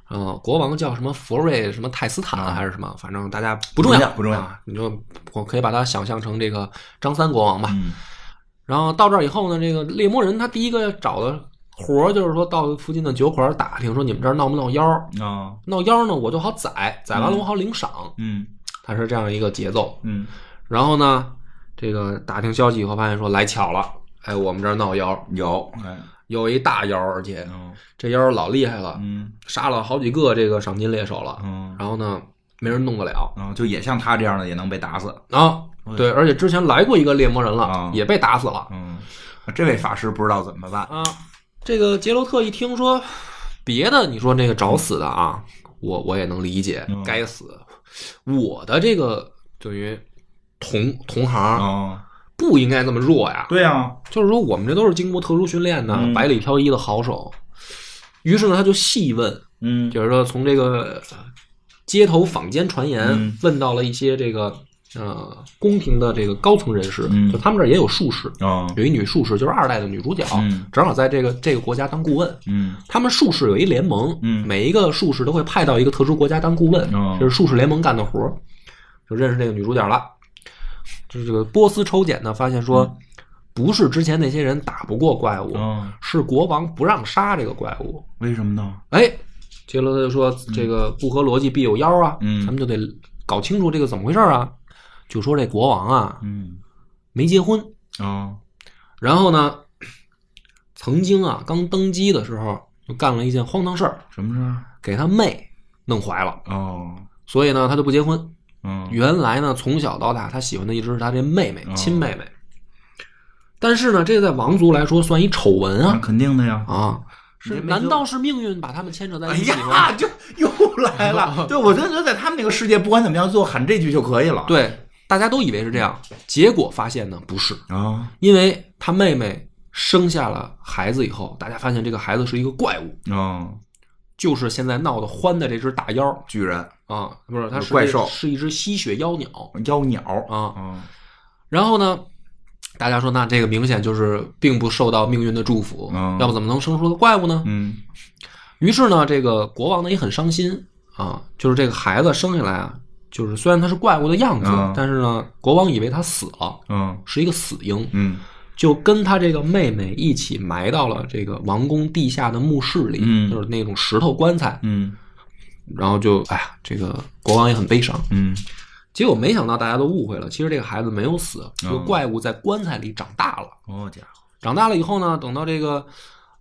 呃，国王叫什么佛瑞什么泰斯坦还是什么，反正大家不不重要，不重要啊。你就我可以把它想象成这个张三国王吧。嗯然后到这儿以后呢，这个猎魔人他第一个找的活儿就是说到附近的酒馆打听，说你们这儿闹不闹妖？啊闹妖呢，我就好宰，宰完了我好领赏。嗯他是这样一个节奏。嗯然后呢，这个打听消息以后发现说来巧了，哎，我们这儿闹妖，有哎有一大妖，而且嗯这妖老厉害了，嗯杀了好几个这个赏金猎手了。嗯然后呢，没人弄得了嗯，就也像他这样的也能被打死。啊。对，而且之前来过一个猎魔人了，啊也被打死了嗯，这位法师不知道怎么办。啊。这个杰洛特一听说别的，你说那个找死的啊，我我也能理解，嗯该死。我的这个等于同同行啊，不应该这么弱呀，对呀，就是说我们这都是经过特殊训练的、嗯百里挑一的好手。于是呢，他就细问，嗯就是说从这个呃街头坊间传言、嗯问到了一些这个呃宫廷的这个高层人士，嗯就他们这儿也有术士，啊有一女术士就是二代的女主角，嗯正好在这个这个国家当顾问。嗯他们术士有一联盟，嗯每一个术士都会派到一个特殊国家当顾问，哦这是术士联盟干的活儿就认识这个女主角了。就是这个波斯抽检呢，发现说，嗯不是之前那些人打不过怪物，啊，是国王不让杀这个怪物。为什么呢？哎，杰罗特就说这个不合逻辑必有妖啊，嗯咱们就得搞清楚这个怎么回事啊。就说这国王啊嗯没结婚，啊然后呢，曾经啊刚登基的时候就干了一件荒唐事儿，什么事儿？给他妹弄怀了，哦，所以呢他就不结婚。嗯原来呢从小到大他喜欢的一直是他这妹妹哦亲妹妹，但是呢这个在王族来说算一丑闻那啊肯定的呀。啊！是难道是命运把他们牵扯在哎一起吗？呀，就又来了。对，我真觉得在他们那个世界，不管怎么样，最后喊这句就可以了。对，大家都以为是这样，结果发现呢不是，啊。因为他妹妹生下了孩子以后，大家发现这个孩子是一个怪物，啊，就是现在闹得欢的这只大妖巨人、啊，不是，它是怪兽。是一只吸血妖鸟。妖鸟。啊。嗯然后呢，大家说那这个明显就是并不受到命运的祝福，嗯。要不怎么能生出个怪物呢？嗯。于是呢，这个国王呢也很伤心。啊，就是这个孩子生下来啊，就是虽然他是怪物的样子，嗯但是呢，国王以为他死了，嗯是一个死婴，嗯就跟他这个妹妹一起埋到了这个王宫地下的墓室里，嗯就是那种石头棺材。嗯然后就哎呀，这个国王也很悲伤。嗯结果没想到大家都误会了，其实这个孩子没有死，这个怪物在棺材里长大了。哦家伙，长大了以后呢，等到这个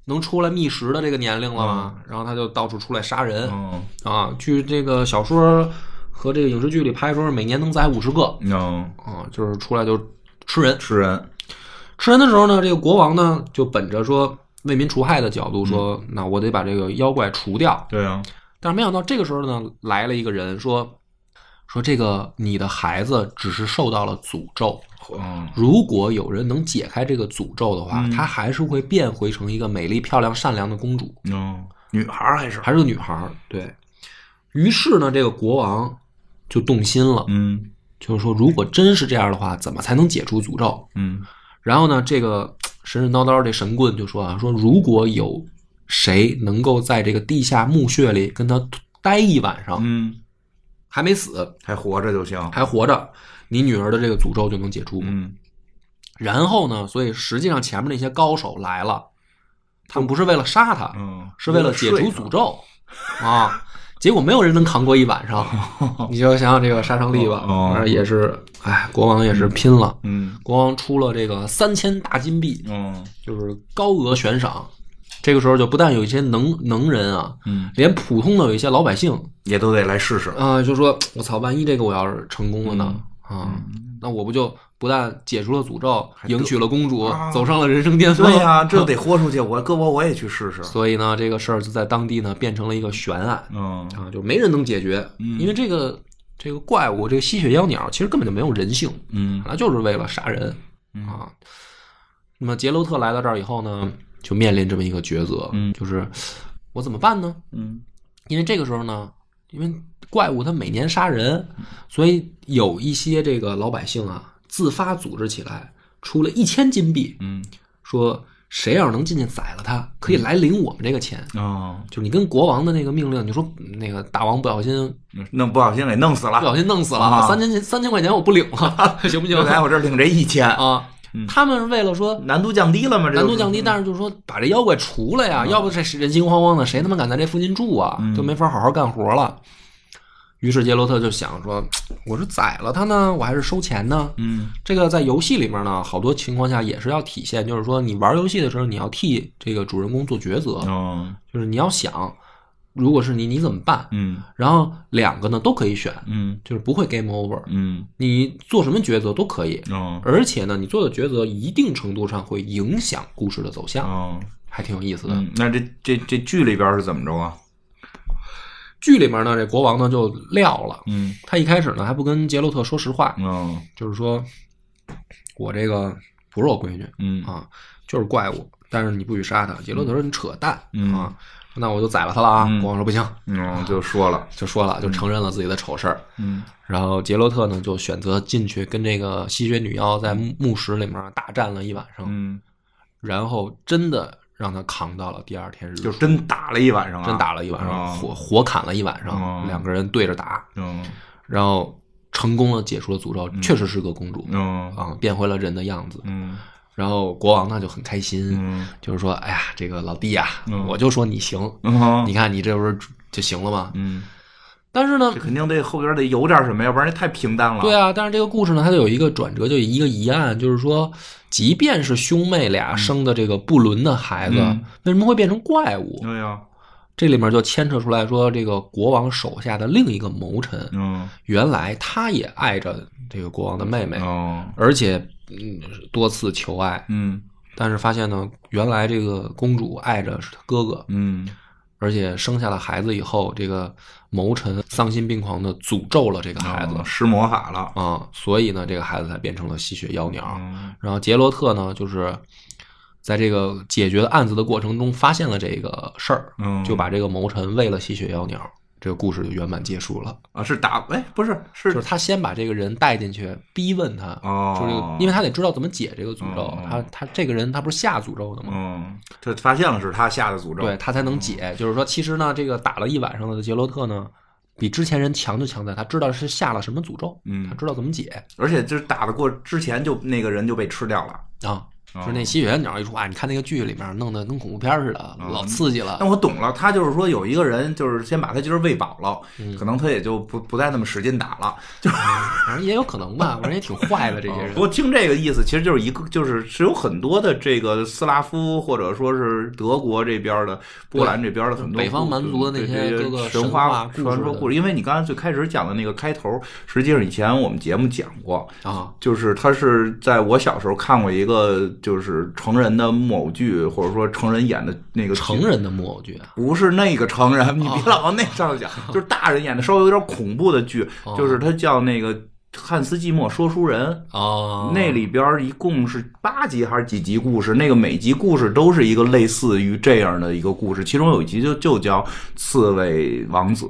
能出来觅食的这个年龄了嘛，然后他就到处出来杀人、嗯啊。据这个小说和这个影视剧里拍说，每年能宰五十个。嗯。啊，就是出来就吃人。吃人，吃人的时候呢，这个国王呢就本着说为民除害的角度说，那我得把这个妖怪除掉。对啊，但是没想到这个时候呢，来了一个人说说这个你的孩子只是受到了诅咒，嗯如果有人能解开这个诅咒的话，嗯。她还是会变回成一个美丽、漂亮、善良的公主，嗯，女孩儿还是。还是个女孩儿。对。于是呢，这个国王就动心了，嗯就是说，如果真是这样的话，怎么才能解除诅咒？嗯然后呢，这个神神叨叨这神棍就说啊，说如果有谁能够在这个地下墓穴里跟他待一晚上，嗯，还没死，还活着就行，还活着，你女儿的这个诅咒就能解除。嗯然后呢，所以实际上前面那些高手来了，他们不是为了杀他，嗯，是为了解除诅咒啊。结果没有人能扛过一晚上，你就想想这个杀伤力吧，哦反正也是，哎，国王也是拼了。嗯。国王出了这个三千大金币，嗯就是高额悬赏。这个时候就不但有一些能能人啊，嗯，连普通的有一些老百姓也都得来试试，啊、就说我操，万一这个我要是成功了呢？嗯。啊，那我不就不但解除了诅咒，迎娶了公主，啊走上了人生巅峰？对呀，这得豁出去，我搁我我也去试试，所以呢，这个事儿就在当地呢变成了一个悬案嗯啊，就没人能解决，嗯因为这个这个怪物，这个吸血妖鸟其实根本就没有人性，嗯它就是为了杀人啊。那么杰洛特来到这儿以后呢，就面临这么一个抉择，嗯就是我怎么办呢？嗯因为这个时候呢，因为怪物它每年杀人，所以有一些这个老百姓啊自发组织起来，出了一千金币，嗯说谁要是能进去宰了他，可以来领我们这个钱。哦，就是你跟国王的那个命令，你说嗯那个大王不小心弄不小心给弄死了，不小心弄死了，啊三千三千块钱我不领了，行不行就？来我这儿领这一千，啊，他们是为了说难度降低了嘛？这就是难度降低，但是就是说把这妖怪除了呀，要不这人心惶惶的，谁他妈敢在这附近住啊？嗯就没法好好干活了。于是杰洛特就想说，我是宰了他呢，我还是收钱呢？嗯这个在游戏里面呢，好多情况下也是要体现，就是说你玩游戏的时候，你要替这个主人公做抉择，哦就是你要想，如果是你，你怎么办？嗯然后两个呢都可以选，嗯就是不会 game over，嗯你做什么抉择都可以，哦而且呢，你做的抉择一定程度上会影响故事的走向，哦还挺有意思的。嗯，那这这这剧里边是怎么着啊？剧里面呢，这国王呢就撂了，嗯。他一开始呢还不跟杰洛特说实话，嗯。就是说我这个不是我闺女嗯。啊，就是怪物，但是你不许杀他。杰洛特说你扯淡、嗯。啊，那我就宰了他了啊。嗯。国王说不行，嗯，就说了，就说了，就承认了自己的丑事儿。嗯。然后杰洛特呢就选择进去跟这个吸血女妖在墓墓室里面大战了一晚上，嗯，然后真的让他扛到了第二天日出，就真打了一晚上啊，真打了一晚上，哦火火砍了一晚上，哦两个人对着打，嗯。然后成功的解除了诅咒，确实是个公主嗯。啊，变回了人的样子。嗯。然后国王呢就很开心，嗯。就是说，哎呀，这个老弟呀、嗯。我就说你行，嗯你看你这不是就行了吗？嗯，但是呢这，肯定得后边得有点什么，要不然这太平淡了。对啊，但是这个故事呢，它就有一个转折，就一个疑案，就是说，即便是兄妹俩生的这个不伦的孩子，嗯。为什么会变成怪物？对呀，这里面就牵扯出来说，这个国王手下的另一个谋臣，嗯。原来他也爱着这个国王的妹妹，哦。而且嗯多次求爱，嗯。但是发现呢，原来这个公主爱着是他哥哥，嗯而且生下了孩子以后，这个谋臣丧心病狂的诅咒了这个孩子哦施魔法了。啊、所以呢，这个孩子才变成了吸血妖鸟。嗯然后杰罗特呢，就是在这个解决案子的过程中发现了这个事儿，嗯，就把这个谋臣喂了吸血妖鸟，这个故事就圆满结束了。啊，是打哎，不是是就是他先把这个人带进去，逼问他，哦就是因为他得知道怎么解这个诅咒。哦他他这个人他不是下诅咒的吗？嗯，他发现了是他下的诅咒，对他才能解。就是说，其实呢，这个打了一晚上的杰洛特呢，比之前人强就强在他知道是下了什么诅咒，嗯他知道怎么解而且就是打得过之前就那个人就被吃掉了。啊。哦就是那吸血鸟一出啊，你看那个剧里面弄得跟恐怖片似的，老刺激了但。我懂了，他就是说有一个人就是先把他今儿喂饱了，嗯可能他也就不不再那么使劲打了。就反正也有可能吧，反正也挺坏的 这些人不。过听这个意思，其实就是一个，就是是有很多的这个斯拉夫或者说是德国这边的、波兰这边的很多北方蛮族的那些这个神神话传说故事。因为你刚才最开始讲的那个开头，实际上以前我们节目讲过，啊，就是他是在我小时候看过一个就是成人的木偶剧，或者说成人演的那个成人的木偶剧啊，不是那个成人，你别老往那上头讲，就是大人演的稍微有点恐怖的剧，哦就是他叫那个汉斯季默说书人。哦，那里边一共是八集还是几集故事？那个每集故事都是一个类似于这样的一个故事，其中有一集就就叫《刺猬王子》。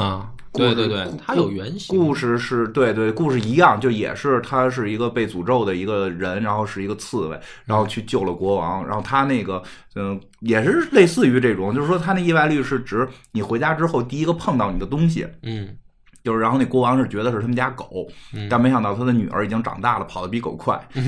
啊，对对对，它有原型。故事是对对，故事一样，就也是他是一个被诅咒的一个人，然后是一个刺猬，然后去救了国王，然后他那个嗯、也是类似于这种，就是说他那意外率是指你回家之后第一个碰到你的东西，嗯，就是然后那国王是觉得是他们家狗，但没想到他的女儿已经长大了，跑得比狗快。哎，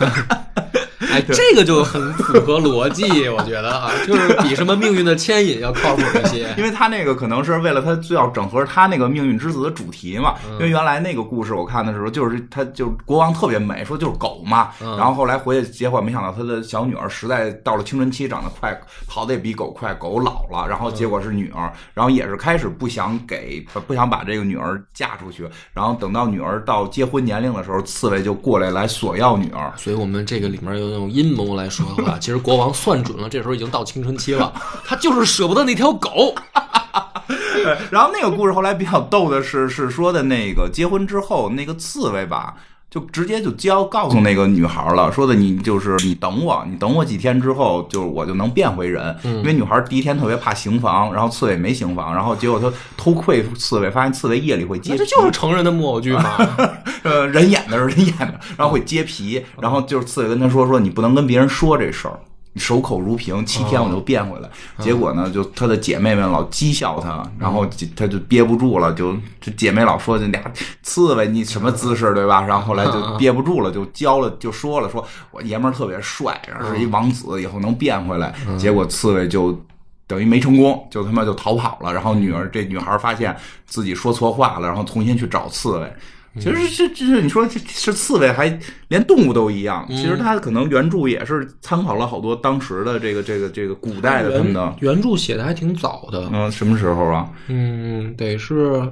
这个就很符合逻辑，我觉得啊，就是比什么命运的牵引要靠谱一些。因为他那个可能是为了他最要整合他那个命运之子的主题嘛。嗯因为原来那个故事我看的时候，就是他就是国王特别美，说就是狗嘛。嗯然后后来回去结果没想到他的小女儿实在到了青春期，长得快，跑得也比狗快，狗老了，然后结果是女儿，然后也是开始不想给不想把这个女儿嫁出去，然后等到女儿到结婚年龄的时候，刺猬就过来来索要女儿。所以，我们这个里面有那种阴谋来说的话，其实国王算准了，这时候已经到青春期了，他就是舍不得那条狗。对，然后那个故事后来比较逗的是，是说的那个结婚之后，那个刺猬吧，就直接就交告诉那个女孩了，说的你就是你等我，你等我几天之后，就是我就能变回人。因为女孩第一天特别怕刑房，然后刺猬没刑房，然后结果她偷窥刺猬，发现刺猬夜里会接皮，这就是成人的木偶剧嘛？呃人演的是人演的，然后会揭皮，然后就是刺猬跟他说说你不能跟别人说这事儿。你守口如瓶，七天我就变回来。结果呢，就她的姐妹们老讥笑她，然后就她就憋不住了，就这姐妹老说这俩刺猬你什么姿势对吧？然后后来就憋不住了，就教了，就说了，说我爷们儿特别帅，然后是一王子，以后能变回来。结果刺猬就等于没成功，就他妈就逃跑了。然后女儿这女孩发现自己说错话了，然后重新去找刺猬。其实这这这，你说这是刺猬，还连动物都一样。其实它可能原著也是参考了好多当时的这个这个这个古代的什么的，原著写的还挺早的，嗯，什么时候啊？嗯，得是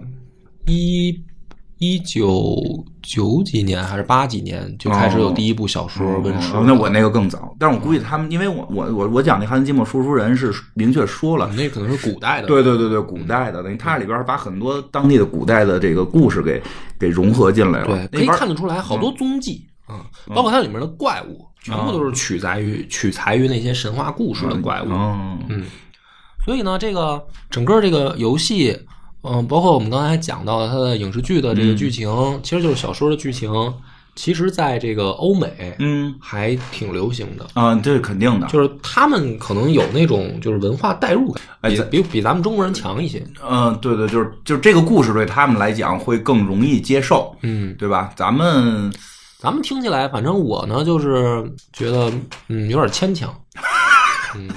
一一九九几年还是八几年就开始有第一部小说问世那我那个更早，但是我估计他们，因为我我我我讲那汉斯季默说书人是明确说了，那可能是古代的，对对对对，古代的，等于它里边把很多当地的古代的这个故事给给融合进来了。对，可以看得出来好多踪迹啊、包括它里面的怪物，全部都是取材于取材于那些神话故事的怪物。嗯。所以呢，这个整个这个游戏，嗯、包括我们刚才讲到的它的影视剧的这个剧情，其实就是小说的剧情，其实在这个欧美嗯还挺流行的。啊，这是肯定的。就是他们可能有那种就是文化代入感，哎比比咱们中国人强一些。嗯，对对，就是就是这个故事对他们来讲会更容易接受，嗯，对吧？咱们咱们听起来，反正我呢就是觉得嗯有点牵强，嗯，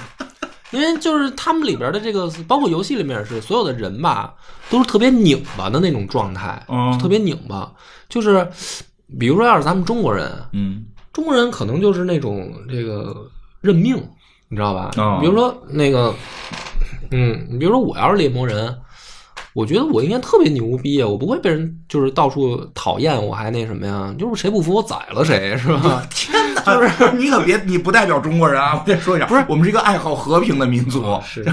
因为就是他们里边的这个，包括游戏里面也是，所有的人吧都是特别拧巴的那种状态，嗯特别拧巴。就是比如说，要是咱们中国人，嗯中国人可能就是那种这个认命，你知道吧？哦比如说那个，嗯，你比如说我要是猎魔人。我觉得我应该特别牛逼啊！我不会被人就是到处讨厌，我还那什么呀？就是谁不服我宰了谁，是吧？天哪，就是 你可别，你不代表中国人啊！我再说一下，不是，我们是一个爱好和平的民族是，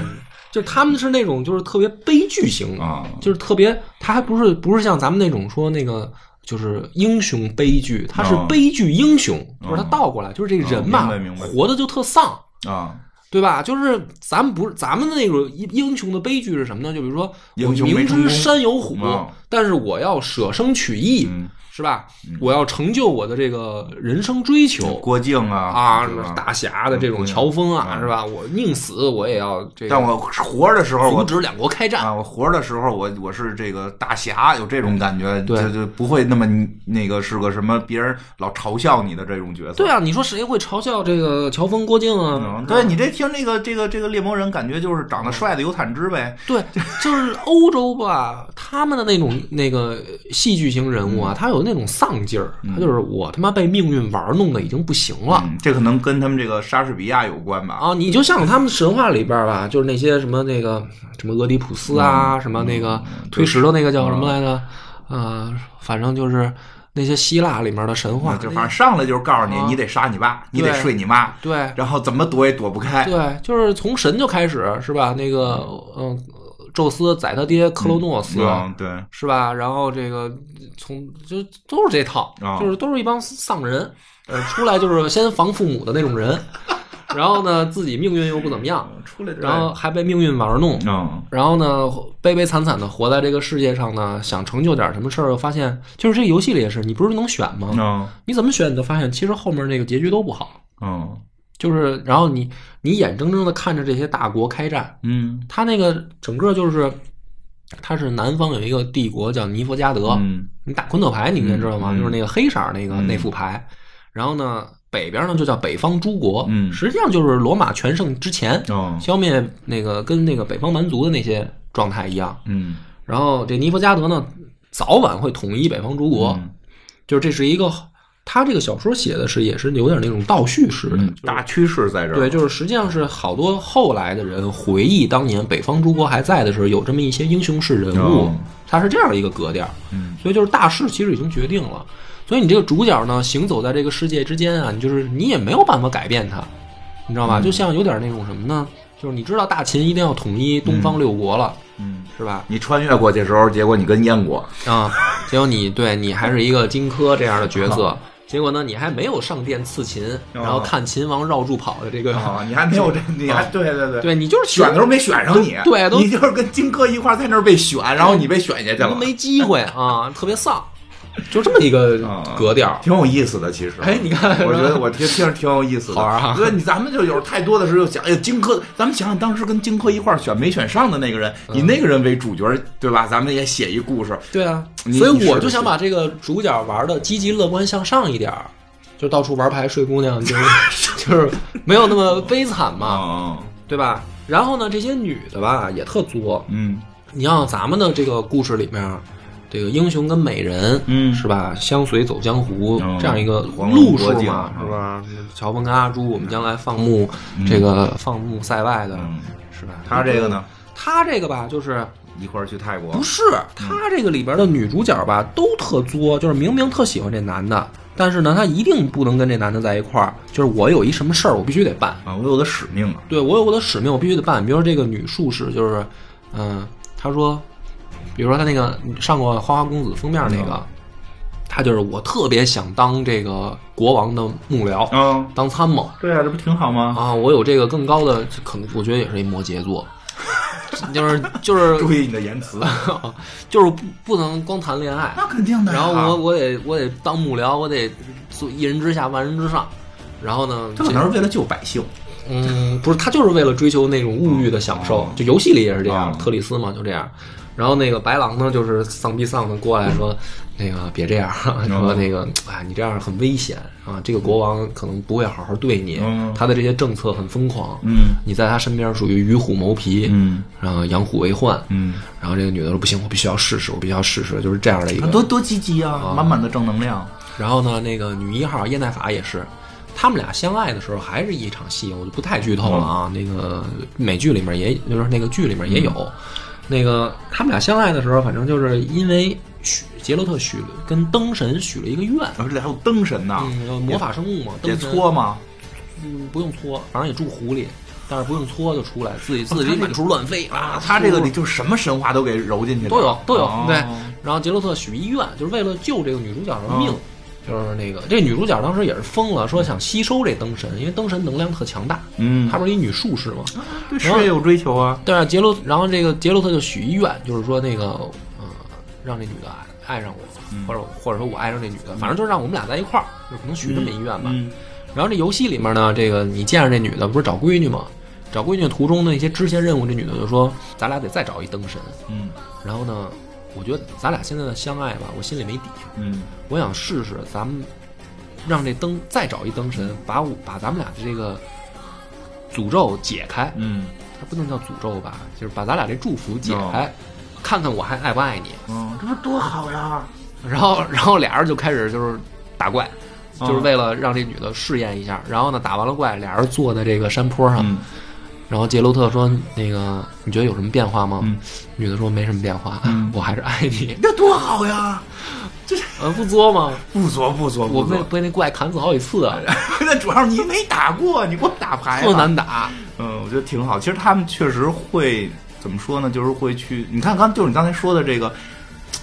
就他们是那种就是特别悲剧型啊就是特别，他还不是不是像咱们那种说那个就是英雄悲剧，他是啊悲剧英雄，就是他倒过来，就是这个人吧明白明白活的就特丧。啊。对吧？就是咱们不是咱们的那种英英雄的悲剧是什么呢？就比如说，明知山有虎嗯，但是我要舍生取义，嗯是吧？我要成就我的这个人生追求。郭靖啊啊，大侠的这种嗯乔峰啊，嗯是吧？我宁死我也要这个但我活着的时候，我阻止两国开战。啊，我活着的时候，我我是这个大侠，有这种感觉，对就就不会那么那个是个什么别人老嘲笑你的这种角色。对啊，你说谁会嘲笑这个乔峰、郭靖啊嗯，？对你这听这个这个这个猎魔人，感觉就是长得帅的有坦之呗。对，就是欧洲吧，他们的那种那个戏剧型人物嗯啊，他有那种丧劲儿，他就是我他妈被命运玩弄的已经不行了。嗯，这可能跟他们这个莎士比亚有关吧？啊，你就像他们神话里边吧，就是那些什么那个什么俄狄浦斯啊，什么那个推石头那个叫什么来着？呃，反正就是那些希腊里面的神话，就反正上来就是告诉你，啊你得杀你爸，你得睡你妈，对然后怎么躲也躲不开。对，就是从神就开始是吧？那个嗯，宙斯宰他爹克罗诺斯。嗯，对，是吧？然后这个从就都是这套，啊就是都是一帮丧人，呃，出来就是先防父母的那种人，然后呢自己命运又不怎么样，出来之然后还被命运玩弄，嗯然后呢悲悲惨惨的活在这个世界上呢，想成就点什么事儿，又发现就是这个游戏里也是，你不是能选吗？嗯你怎么选，你都发现其实后面那个结局都不好，嗯就是然后你你眼睁睁的看着这些大国开战，嗯他那个整个就是。他是南方有一个帝国叫尼佛加德，嗯你打昆特牌，你应该知道吗？嗯就是那个黑色那个嗯那副牌。然后呢，北边呢就叫北方诸国，嗯实际上就是罗马全盛之前，哦消灭那个跟那个北方蛮族的那些状态一样。嗯然后这尼弗加德呢，早晚会统一北方诸国，嗯就是这是一个，他这个小说写的是也是有点那种倒叙式的，嗯，大趋势在这儿。对，就是实际上是好多后来的人回忆当年北方诸国还在的时候，有这么一些英雄式人物哦，他是这样一个格调。嗯，所以就是大势其实已经决定了，所以你这个主角呢，行走在这个世界之间啊，你就是你也没有办法改变他，你知道嗯吧？就像有点那种什么呢？就是你知道大秦一定要统一东方六国了，嗯，是吧？你穿越过去的时候，结果你跟燕国，啊，结果你对你还是一个荆轲这样的角哦色。结果呢，你还没有上殿刺秦，然后看秦王绕柱跑的这个，啊，你还没有这，你还对对对，对你就是选的时候没选上你，对都你就是跟荆轲一块在那儿被选，然后你被选下去了，都没机会啊，特别丧，就这么一个啊格调。挺有意思的，其实。哎，你看，我觉得我听听着挺有意思的，好玩啊对，你咱们就有太多的时候想，哎呀，荆轲，咱们想想当时跟荆轲一块儿选没选上的那个人，以那个人为主角，对吧？咱们也写一故事，对啊，所以我就想把这个主角玩的积极乐观向上一点儿，就到处玩牌睡姑娘，就是就是没有那么悲惨嘛，啊，对吧？然后呢，这些女的吧也特作，嗯你像咱们的这个故事里面，这个英雄跟美人，嗯是吧？相随走江湖、嗯这样一个路数嘛，嗯是吧？乔峰跟阿朱，我们将来放牧、这个放牧塞外的，嗯，是吧？他这个呢，他这个吧，就是一块儿去泰国，不是他这个里边的女主角吧，都特作，就是明明特喜欢这男的，但是呢，她一定不能跟这男的在一块儿。就是我有一什么事儿，我必须得办。啊，我有我的使命啊，对我有我的使命，我必须得办。比如说这个女术士，就是，嗯、她说，比如说他那个上过《花花公子》封面那个，他就是我特别想当这个国王的幕僚，嗯，当参谋。对啊，这不挺好吗？啊，我有这个更高的，可能我觉得也是一摩羯座，就是就是 注意你的言辞，就是不不能光谈恋爱，那肯定的呀。然后我我得我得当幕僚，我得做一人之下万人之上。然后呢，他可能是为了救百姓，嗯，不是，他就是为了追求那种物欲的享受，哦就游戏里也是这样，哦特里斯嘛就这样。然后那个白狼呢，就是丧逼丧的过来说，那个别这样，说那个哎，你这样很危险啊，这个国王可能不会好好对你，嗯他的这些政策很疯狂，嗯你在他身边属于与虎谋皮，嗯然后养虎为患，嗯，然后这个女的说不行，我必须要试试，我必须要试试，就是这样的一个多多积极啊，满满的正能量。然后呢，那个女一号叶奈法也是，他们俩相爱的时候还是一场戏，我就不太剧透了啊。那个美剧里面也，就是那个剧里面也有，那个他们俩相爱的时候，反正就是因为许杰洛特许了跟灯神许了一个愿，然后这里还有灯神呢，嗯，魔法生物嘛，得搓吗？嗯不用搓，反正也住湖里，但是不用搓就出来，自己自己满处乱飞啊。他这个里就是什么神话都给揉进去了，都有都有哦对。然后杰洛特许一愿，就是为了救这个女主角的命。就是那个这女主角当时也是疯了，说想吸收这灯神，因为灯神能量特强大。嗯，她不是一女术士吗？对事业有追求啊。对啊，杰洛，然后这个杰洛特就许一愿，就是说那个呃，让这女的爱爱上我，或者或者说我爱上这女的，反正就是让我们俩在一块儿，就可能许这么一愿吧。嗯然后这游戏里面呢，这个你见着这女的不是找闺女吗？找闺女途中的一些支线任务，这女的就说：“咱俩得再找一灯神。嗯”然后呢，我觉得咱俩现在的相爱吧，我心里没底。嗯我想试试咱们让这灯再找一灯神，把我把咱们俩的这个诅咒解开。嗯它不能叫诅咒吧，就是把咱俩这祝福解开，看看我还爱不爱你。嗯，这不多好呀！然后，然后俩人就开始就是打怪，啊就是为了让这女的试验一下。然后呢，打完了怪，俩人坐在这个山坡上。嗯然后杰洛特说：“那个，你觉得有什么变化吗？”嗯女的说：“没什么变化，嗯我还是爱你。那多好呀！这呃，不作吗？不作不作我，被被那怪砍死好几次啊，那主要是你没打过，你给我打牌特难打。嗯，我觉得挺好。其实他们确实会怎么说呢？就是会去，你看刚就是你刚才说的这个。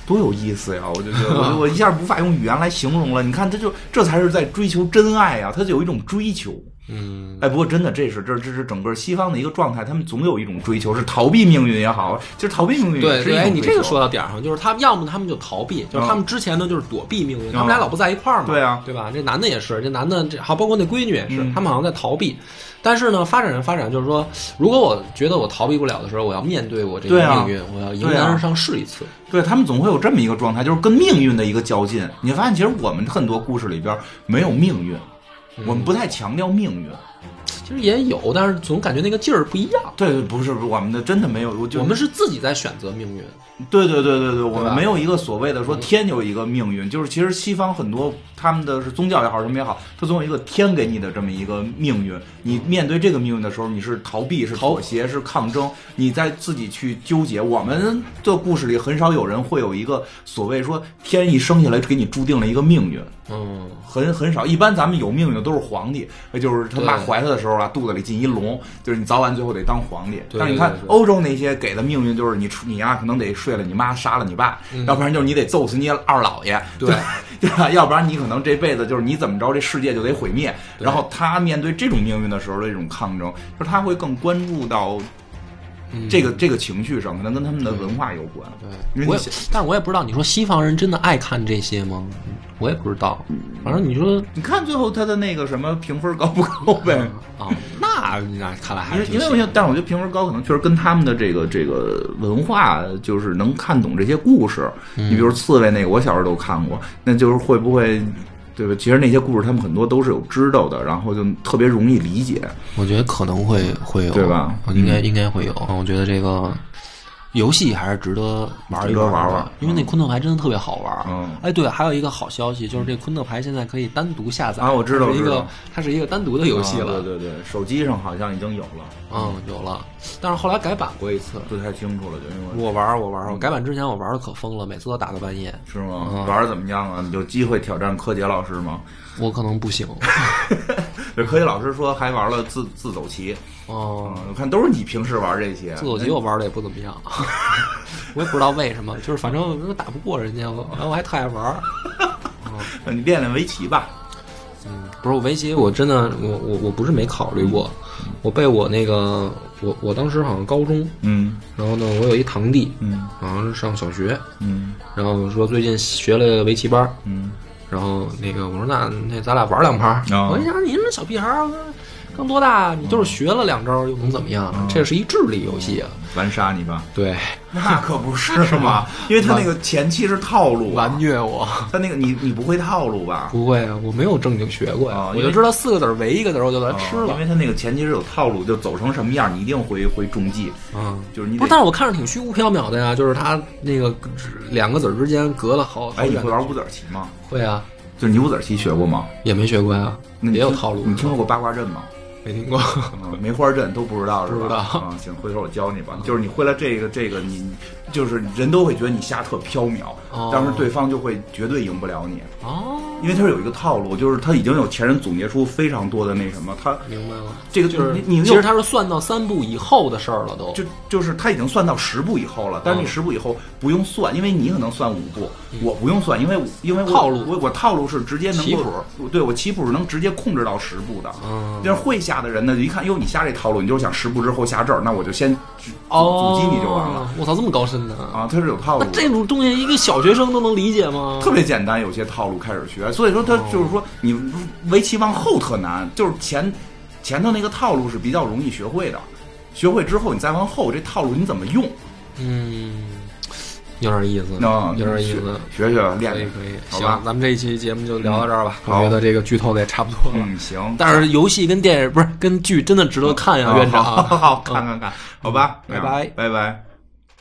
多有意思呀！我就觉得，我我一下无法用语言来形容了。你看，他就这才是在追求真爱呀，他就有一种追求。嗯，哎，不过真的，这是这这是整个西方的一个状态，他们总有一种追求，是逃避命运也好，就是逃避命运对对，是一种哎，你这个说到点儿上，就是他们要么他们就逃避，就是他们之前呢就是躲避命运，他们俩老不在一块儿嘛，对啊对吧？这男的也是，这男的这好，包括那闺女也是，嗯他们好像在逃避。但是呢，发展着发展，就是说，如果我觉得我逃避不了的时候，我要面对我这个命运，我要迎难而上试一次。对他们总会有这么一个状态，就是跟命运的一个较劲。你发现，其实我们很多故事里边没有命运，我们不太强调命运。其实也有，但是总感觉那个劲儿不一样。对对，不是我们的真的没有，我就我们是自己在选择命运，对对对对对，我们没有一个所谓的说天有一个命运，就是其实西方很多他们的是宗教也好什么也好，它总有一个天给你的这么一个命运。你面对这个命运的时候，你是逃避，是妥协，是抗争，你在自己去纠结。我们的故事里很少有人会有一个所谓说天一生下来给你注定了一个命运。嗯，很很少，一般咱们有命运的都是皇帝，也就是他妈怀他的时候啊，肚子里进一龙，就是你早晚最后得当皇帝。但是你看欧洲那些给的命运，就是你出你啊、可能得睡了你妈，杀了你爸，要不然就是你得揍死你二姥爷，嗯对 对吧？要不然你可能这辈子就是你怎么着，这世界就得毁灭。然后他面对这种命运的时候的这种抗争，就是他会更关注到嗯这个、这个情绪上，可能跟他们的文化有关。因对，我也但是我也不知道，你说西方人真的爱看这些吗？我也不知道。反正你说你看最后他的那个什么评分高不高呗？啊，那那看来还因为是为我觉得，但是我觉得评分高可能确实跟他们的这个这个文化，就是能看懂这些故事。嗯你比如刺猬那个，我小时候都看过，那就是会不会，对吧？其实那些故事他们很多都是有知道的，然后就特别容易理解。我觉得可能会会有，对吧？嗯应该应该会有。我觉得这个游戏还是值得玩一玩的。玩因为那昆特牌真的特别好玩。嗯。哎，对，还有一个好消息就是这昆特牌现在可以单独下载。啊我知道一个它是一个单独的游戏了。啊对对对，手机上好像已经有了，嗯，有了，但是后来改版过一次。不太清楚了，就因为我我玩儿我玩儿我改版之前我玩的可疯了，每次都打到半夜。是吗？嗯玩的怎么样啊？有机会挑战柯洁老师吗？我可能不行。这，柯洁老师说还玩了自自走棋，哦、嗯，我看都是你平时玩这些。自走棋我玩的也不怎么样，我也不知道为什么，就是反正我打不过人家，我然后我还特爱玩儿。那 你练练围棋吧。嗯，不是围棋，我真的我我我不是没考虑过，我被我那个我我当时好像高中，嗯。然后呢我有一堂弟，嗯。好像是上小学，嗯。然后说最近学了围棋班，嗯。然后那个我说那那咱俩玩两盘儿，哦。我一想你们小屁孩儿刚多大，你就是学了两招又能怎么样？这是一智力游戏啊，玩杀你吧。对，那可不是嘛，因为他那个前期是套路啊完，虐我。他那个你你不会套路吧？不会啊，我没有正经学过呀，哦我就知道四个子儿围一个子儿我就来吃了哦因。为他那个前期是有套路，就走成什么样，你一定会会中计，嗯，就是你不是，但是我看着挺虚无缥缈的呀，就是他那个两个子儿之间隔了好好哎，你。会玩五子棋吗？会啊，就是你五子棋学过吗？也没学过呀，那也有套路。你听说过八卦阵吗？没听过？嗯梅花阵都不知道是吧？不知道啊，行，回头我教你吧。就是你会了这个这个，你就是人都会觉得你下特飘渺，哦。但是对方就会绝对赢不了你，哦，因为他是有一个套路，就是他已经有前人总结出非常多的那什么，他明白了，这个就是你你其实他是算到三步以后的事儿了都。就就是他已经算到十步以后了，但是你嗯十步以后不用算，因为你可能算五步，我不用算，因为因为我套路。我我套路是直接能棋够，对我棋谱是能直接控制到十步的。嗯。但是会下的人呢，一看哟你下这套路，你就想十步之后下这儿，那我就先阻击你就完了。我操，这么高深呢？啊，他是有套路。那这种东西一个小学生都能理解吗？特别简单，有些套路开始学，所以说他哦就是说你围棋往后特难，就是前前头那个套路是比较容易学会的，学会之后你再往后这套路你怎么用？嗯，有点意思，那有点意思。学学练练，可以可以，好吧行，咱们这一期节目就聊到这儿吧。嗯我觉得这个剧透的也差不多了。嗯，行。但是游戏跟电影不是跟剧真的值得看呀，啊院长。好，看看看，好吧，拜拜拜拜。